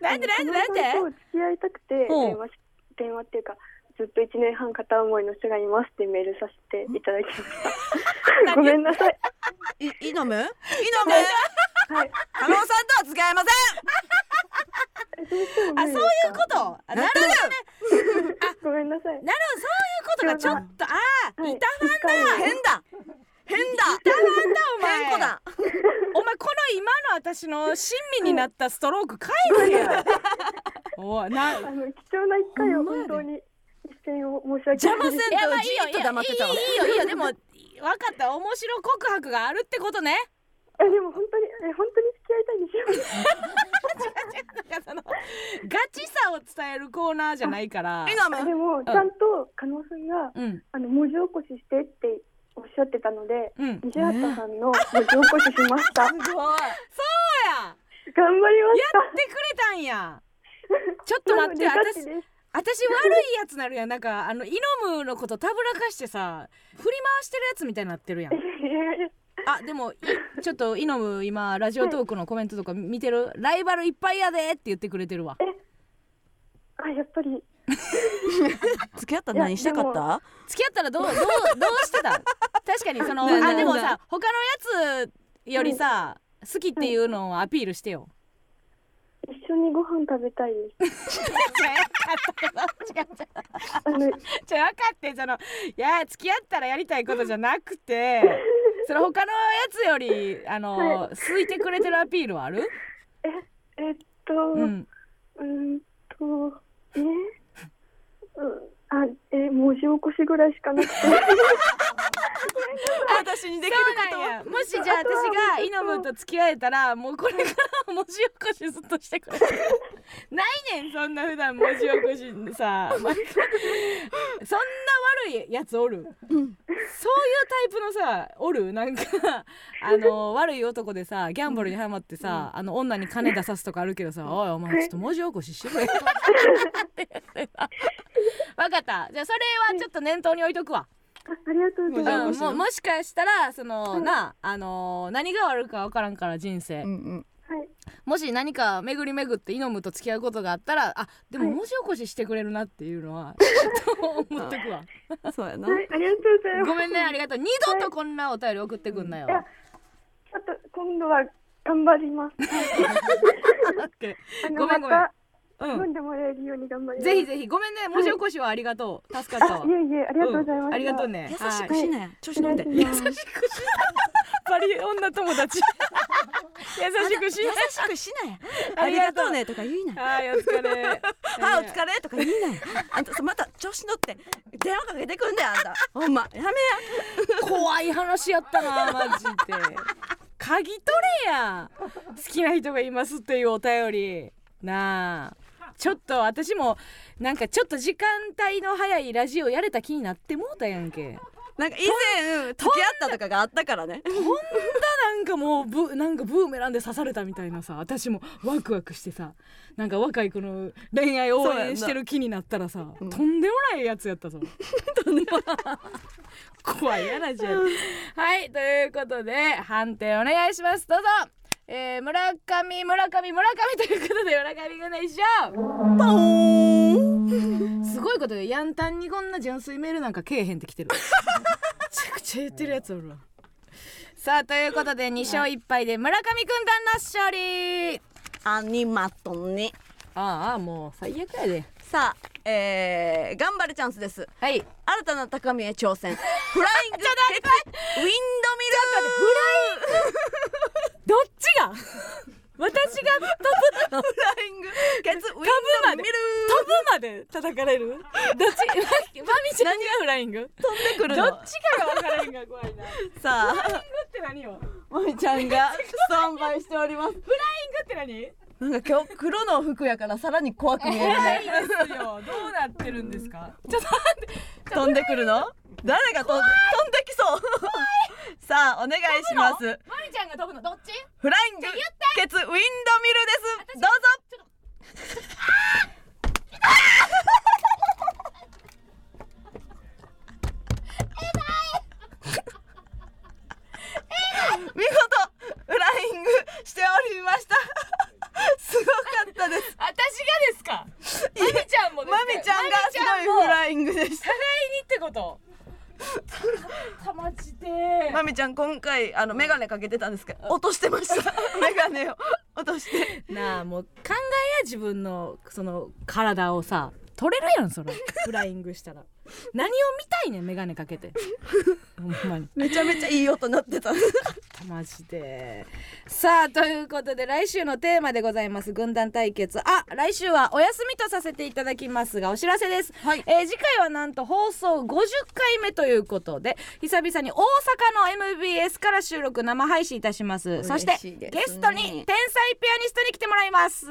なんでなんでなんで？付き合いたくてう。ん電話し電話っていうか。ずっと一年半片思いの人がいますってメールさせていただきました。ごめんなさい。いイノムイノムはい。加納さんとは付き合いませえどうしてもあそういうこと？あなるほどね。ごめんなさい。なるほどそういうことがちょっとああはい。いた一回ん変だ変だ。お前。変子だ。お前この今の私の親身になったストローク返せや。おいなあの貴重な一回を本当に一線を申し訳ないです。邪魔せんいやまあいいよじーっと黙ってたわ。いいいいよいいよ。でも分かった。面白告白があるってことね。えでも本当にえ本当に付き合いたいんですよ。なんかそのガチさを伝えるコーナーじゃないから。で？ムもちゃんと加納さんがうん。あの文字起こししてっておっしゃってたので、うん。西畑さんの文字起こししました。すごい。そうや。頑張りましやってくれたんや。ちょっと待って私私悪いやつなるやん。なんかあのイノムのことたぶらかしてさ振り回してるやつみたいになってるやん。あでもいちょっとイノム今ラジオトークのコメントとか見てるライバルいっぱいやでって言ってくれてるわ。あやっぱり 付き合ったら何したかった？付き合ったらどうどうどうしてた？確かにその あでもさ他のやつよりさ好きっていうのをアピールしてよ。一緒にご飯食べたい。です。違う違うあのじゃ分かってそのいや付き合ったらやりたいことじゃなくてその他のやつよりあの、は好いてくれてるアピールはある？えっとううんーんとえ？うんあえ文字起こしぐらいしかなくて。私にできるそうことなんや。もしじゃあ私がイノムと付き合えたらもうこれから文字起こしずっとしてくれ。ないねんそんな普段文字起こしさ。そんな悪いやつおる、そういうタイプのさおる？なんかあの悪い男でさギャンブルにハマってさ、あの女に金出さすとかあるけどさ「おいお前ちょっと文字起こししてくれよ」分かった。じゃあそれはちょっと念頭に置いとくわ。あありがとうございうん、ます。ももしかしたらその、なあのー何が悪るか分からんから人生、うんうん。はい。もし何か巡り巡ってイノムと付き合うことがあったらあでもはい。文字起こししてくれるなっていうのは ちょっと思っとくわ。そうやな。はい、ありがとうございます。ごめんねありがとう。二度とこんなお便り送ってくんなよ、い。やちょっと今度は頑張ります。ごめんごめんうん。読んでもらえるように頑張ります。ぜひぜひ。ごめんね。文字起こしはありがとう。助かったわあ、いえいえ、ありがとうございます。んありがとう。ね。優しはい。くしなや調子飲んで失礼します。優しくしバリ女友達。優しくし優しくしなやありがとう。ねとか言いな。はいお疲れ。はいお疲れとか言いな。やあんたまた調子乗って。電話かけてくんであんた。ほんま。やめや。怖い話やったなマジで。嗅ぎ取れや。好きな人がいますっていうお便り。なあちょっと私もなんかちょっと時間帯の早いラジオやれた気になってもうたやんけ。なんか以前付き合ったとかがあったからね。なんかもうブなんかブーメランで刺されたみたいなさ私もワクワクしてさなんか若い子の恋愛応援してる気になったらさ、うん。とんでもないやつやったぞ。怖いやなじゃあはいということで判定お願いします。どうぞえー、村上村上村上 ということで村上軍団一勝パン。すごいことよヤンタンにこんな純粋メールなんかけえへんってきてるめちゃくちゃ言ってるやつおるわ。さあということで2勝1敗で村上軍団の勝利アニマトね。ああもう最悪やでさあえー、頑張るチャンスです。はい。新たな高みへ挑戦。フライングウィンドミル。どっちが？私が飛ぶの？フライング。ケツウィンドミル。飛ぶまで叩かれる？どっち？まみちゃんがフライング。飛んでくるの。どっちかが分からへんが怖いな。フさあ。ライングって何よ？まみちゃんがスタンバイしております。フライングって何？なんか今日黒の服やからさらに怖く見えるね。ですよ。どうなってるんですか？ちょっと飛んでくるの？誰が飛ん飛んできそう。さあお願いします。まみちゃんが飛ぶのどっち？フライングケツウィンドミルです。どうぞ。見事フライングしておりましたすごかったです。私がですか？まみちゃんもまみちゃんがすごいフライングでした。互いにってこと？たまちでまみちゃん今回あのメガネかけてたんですけど落としてました。メガネを落として。なあもう考えや自分のその体をさ取れるやんそれ。フライングしたら何を見たいねん眼鏡かけて。ほんまに。めちゃめちゃいい音鳴ってた。マジで。さあということで来週のテーマでございます。軍団対決。あ来週はお休みとさせていただきますがお知らせです、はい。えー次回はなんと放送50回目ということで久々に大阪の MBS から収録生配信いたします。そしてゲストに天才ピアニストに来てもらいます。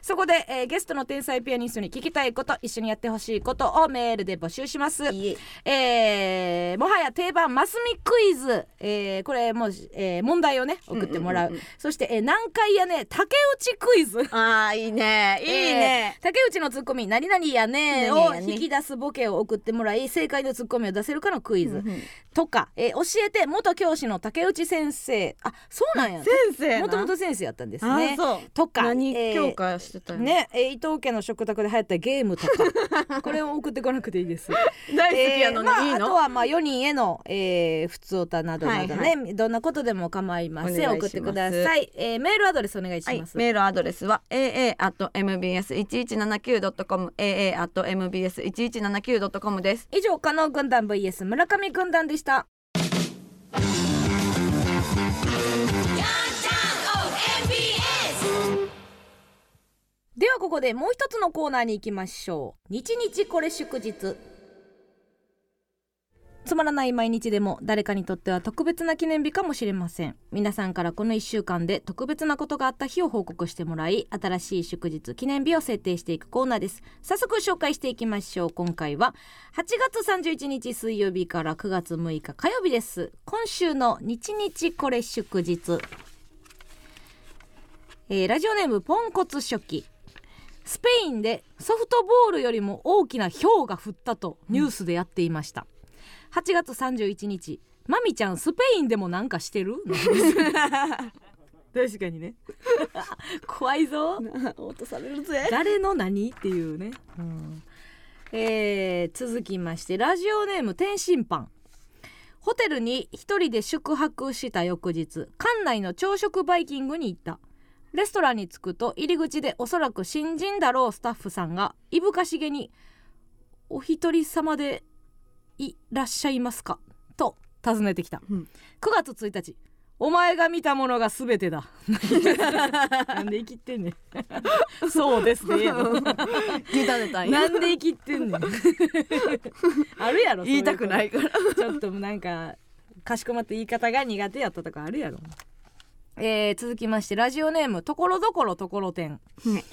そこで、えーゲストの天才ピアニストに聞きたいこと一緒にやってほしいことをメールで募集します。いえ。えーもはや定番マスミクイズ、えーこれもう、えー問題をね送ってもらう,、うん。うんうんう。んそして、えー南海やね竹内クイズ。あーいいね。いいね。え、ー竹内のツッコミ「何々やね」を引き出すボケを送ってもらい正解のツッコミを出せるかのクイズ、うんうん。とか、えー教えて元教師の竹内先生。あそうなんや。先生な。もともと先生やったんですあねーそう。とか何えー教科してたよね、えー伊藤家の食卓で流行ったゲームとか。これを送ってこなくていいです。大好きやのにえーまあ、いいのあとはまあ4人への、えー、普通歌などなどね、はいどんなことでも構いません。送ってください、えー、メールアドレスお願いしはいます、、メールアドレスは aa.mbs1179.com aa.mbs1179.com です。以上加納軍団 vs 村上軍団でしたではここでもう一つのコーナーに行きましょう。日日これ祝日。つまらない毎日でも誰かにとっては特別な記念日かもしれません。皆さんからこの1週間で特別なことがあった日を報告してもらい新しい祝日記念日を設定していくコーナーです。早速紹介していきましょう。今回は8月31日水曜日から9月6日火曜日です。今週の日日これ祝日。えーラジオネームポンコツ初期。スペインでソフトボールよりも大きな氷が降ったとニュースでやっていました、8月31日マミちゃんスペインでもなんかしてる？確かにね。怖いぞ。落とされるぜ。誰の何？っていうね、うん。えー続きましてラジオネーム天津飯。ホテルに一人で宿泊した翌日館内の朝食バイキングに行ったレストランに着くと入り口でおそらく新人だろうスタッフさんがいぶかしげに「お一人様でいらっしゃいますか?」と尋ねてきた、うん。9月1日お前が見たものが全てだ。なんで生きってんねん。そうですね。言いたねたなんで生きってんねん。あるやろ言いたくないいから。ちょっとなんかかしこまって言い方が苦手やったとかあるやろえー続きましてラジオネームところどころところてん、ね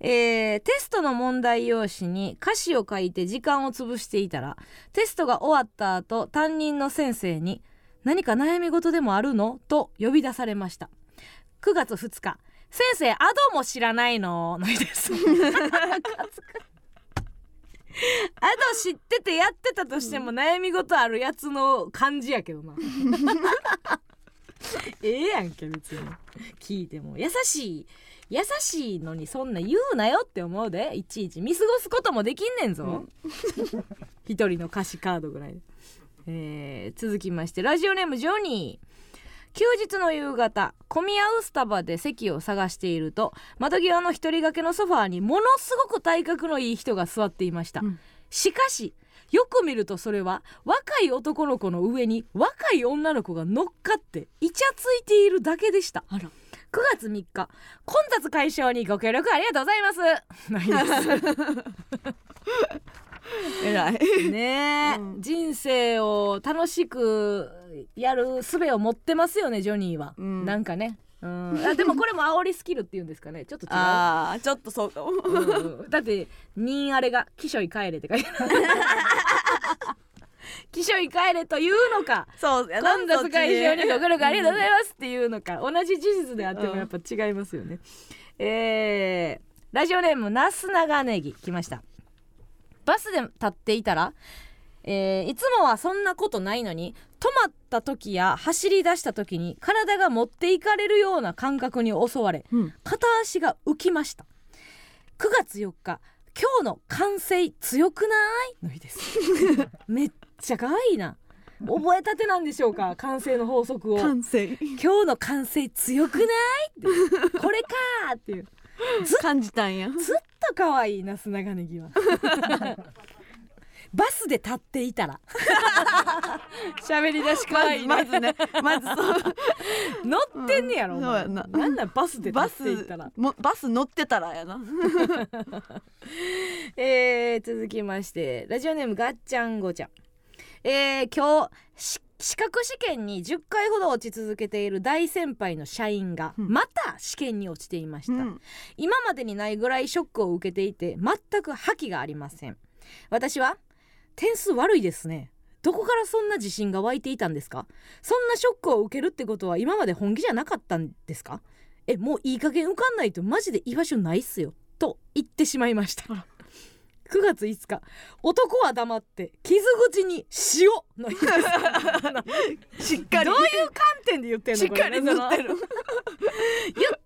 えーテストの問題用紙に歌詞を書いて時間を潰していたらテストが終わった後担任の先生に「何か悩み事でもあるの?」と呼び出されました。9月2日「先生アドも知らないの?」の日です。アド知っててやってたとしても悩み事あるやつの感じやけどな ええやんけ別に。聞いても。優しい。優しいのにそんな言うなよって思うで。いちいち見過ごすこともできんねんぞ。一、人の歌詞カードぐらいで、えー続きましてラジオネームジョニー。休日の夕方混み合うスタバで席を探していると窓際の一人掛けのソファーにものすごく体格のいい人が座っていました、うん。しかしよく見るとそれは若い男の子の上に若い女の子が乗っかってイチャついているだけでした。あら。9月3日混雑解消にご協力ありがとうございます。ない。えらいですねえ、うん。人生を楽しくやる術を持ってますよねジョニーは、うん。なんかねうん、あでもこれも煽りスキルっていうんですかね。ちょっと違う。あーちょっとそう。かもうんうん。だって「人あれが気象い帰れ」って書いてある。気象い帰れというのか。そうやな。混雑解消にご協力ありがとうございまますっていうのか。同じ事実であってもやっぱ違いますよね、えーラジオネームなす長ネギ来ました。バスで立っていたら、えーいつもはそんなことないのに止まった時や走り出した時に体が持っていかれるような感覚に襲われうん。片足が浮きました。9月4日今日の完成強くない？の日です。めっちゃ可愛いな。覚えたてなんでしょうか？完成の法則を。完成今日の完成強くない？これかーっていう。感じたんや。ずっと可愛いなす長ネギはバスで立っていたら。喋り出し可愛いね。まずね。まずそう。乗ってんねやろ、うんそうやな。なんなんバスでバスていったら。もバス乗ってたらやな。えー続きまして。ラジオネームガッチャンゴちゃん。えー今日し資格試験に10回ほど落ち続けている大先輩の社員がうん。また試験に落ちていました、うん。今までにないぐらいショックを受けていて全く覇気がありません。私は点数悪いですね。どこからそんな自信が湧いていたんですか？そんなショックを受けるってことは今まで本気じゃなかったんですか？えもういい加減受かんないとマジで居場所ないっすよ。と言ってしまいました。9月5日。男は黙って傷口に塩。の 日しっかり。どういう観点で言ってんの？しっかり塗ってる。言っ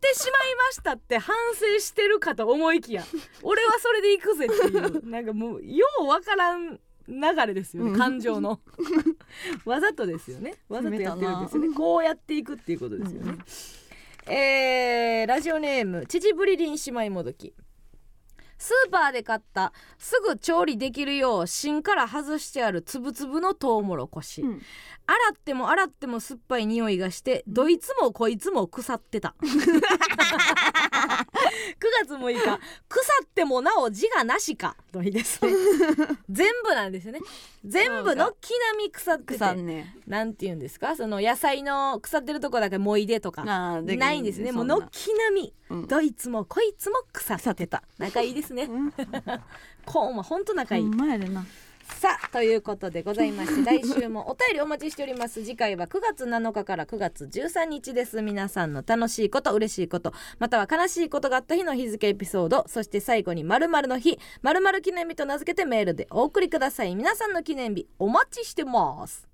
てしまいましたって反省してるかと思いきや俺はそれで行くぜっていう。なんかもうようわからん流れですよね、うん。感情の。わざとですよね。わざとやってるんですよね。こうやっていくっていうことですよね、えーラジオネーム秩父りりん姉妹もどきスーパーで買ったすぐ調理できるよう芯から外してあるつぶつぶのトウモロコシ、うん。洗っても洗っても酸っぱい匂いがしてどいつもこいつも腐ってた。9 月6日。腐ってもなお自我なしか。の日ですね。全部なんですよね。全部の木並み腐ってて。ね。なんて言うんですか？その野菜の腐ってるとこだけもいでとか。ないんですね。もうそんな。の木並み、うん。どいつもこいつも腐ってた。仲いいですね。うん。コーンはほんと仲いい、でなさあということでございまして来週もお便りお待ちしております。次回は9月7日から9月13日です。皆さんの楽しいこと嬉しいことまたは悲しいことがあった日の日付エピソードそして最後に〇〇の日〇〇記念日と名付けてメールでお送りください。皆さんの記念日お待ちしてます。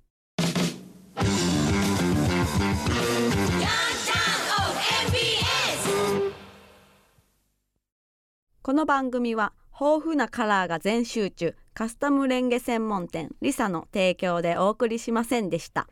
この番組は豊富なカラーが全集中。カスタムレンゲ専門店リサの提供でお送りしませんでした。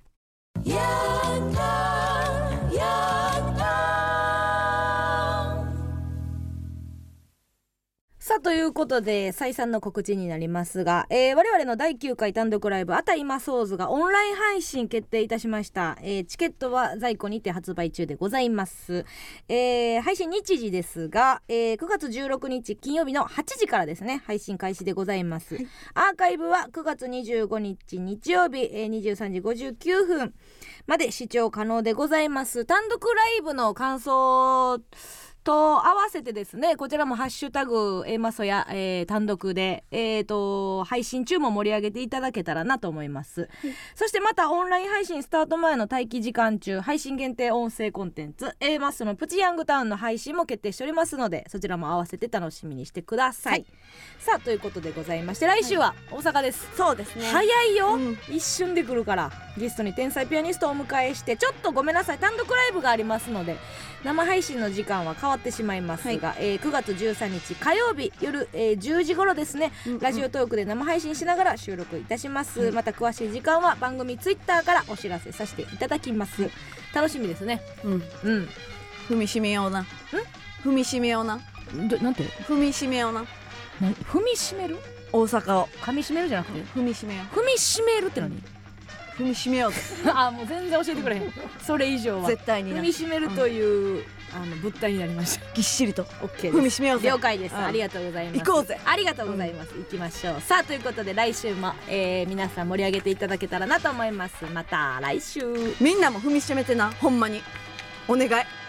さあということで再三の告知になりますが、えー我々の第9回単独ライブ「あた今ソーズ」がオンライン配信決定いたしました、えーチケットは在庫にて発売中でございます、えー配信日時ですが、えー9月16日金曜日の8時からですね配信開始でございます、アーカイブは9月25日日曜日、えー23時59分まで視聴可能でございます。単独ライブの感想と合わせてですねこちらも「ハッシュタグ A マソや」えー単独で、えー、と配信中も盛り上げていただけたらなと思います、そしてまたオンライン配信スタート前の待機時間中配信限定音声コンテンツ A マスのプチヤングタウンの配信も決定しておりますのでそちらも合わせて楽しみにしてください、はい。さあということでございまして来週は大阪です、そうですね。早いよ、うん。一瞬で来るから。ゲストに天才ピアニストをお迎えしてちょっとごめんなさい。単独ライブがありますので生配信の時間は変わってしまいますが、えー9月13日火曜日夜、えー10時頃ですね、うんうん。ラジオトークで生配信しながら収録いたします、また詳しい時間は番組ツイッターからお知らせさせていただきます。楽しみですね。うん。うん。踏みしめような。踏みしめような。どなんて？踏みしめような。な踏みしめる？大阪を。噛みしめるじゃなくて？踏みしめよ踏みしめるって何？う踏みしめようぜ あもう全然教えてくれへん。それ以上は。絶対にな。踏みしめるという、あの物体になりました。ぎっしりと。OK 踏みしめようぜ。了解です、うん。ありがとうございます。行こうぜ。ありがとうございます、行きましょう。さあということで来週も、えー皆さん盛り上げていただけたらなと思います。また来週。みんなも踏みしめてな。ほんまに。お願い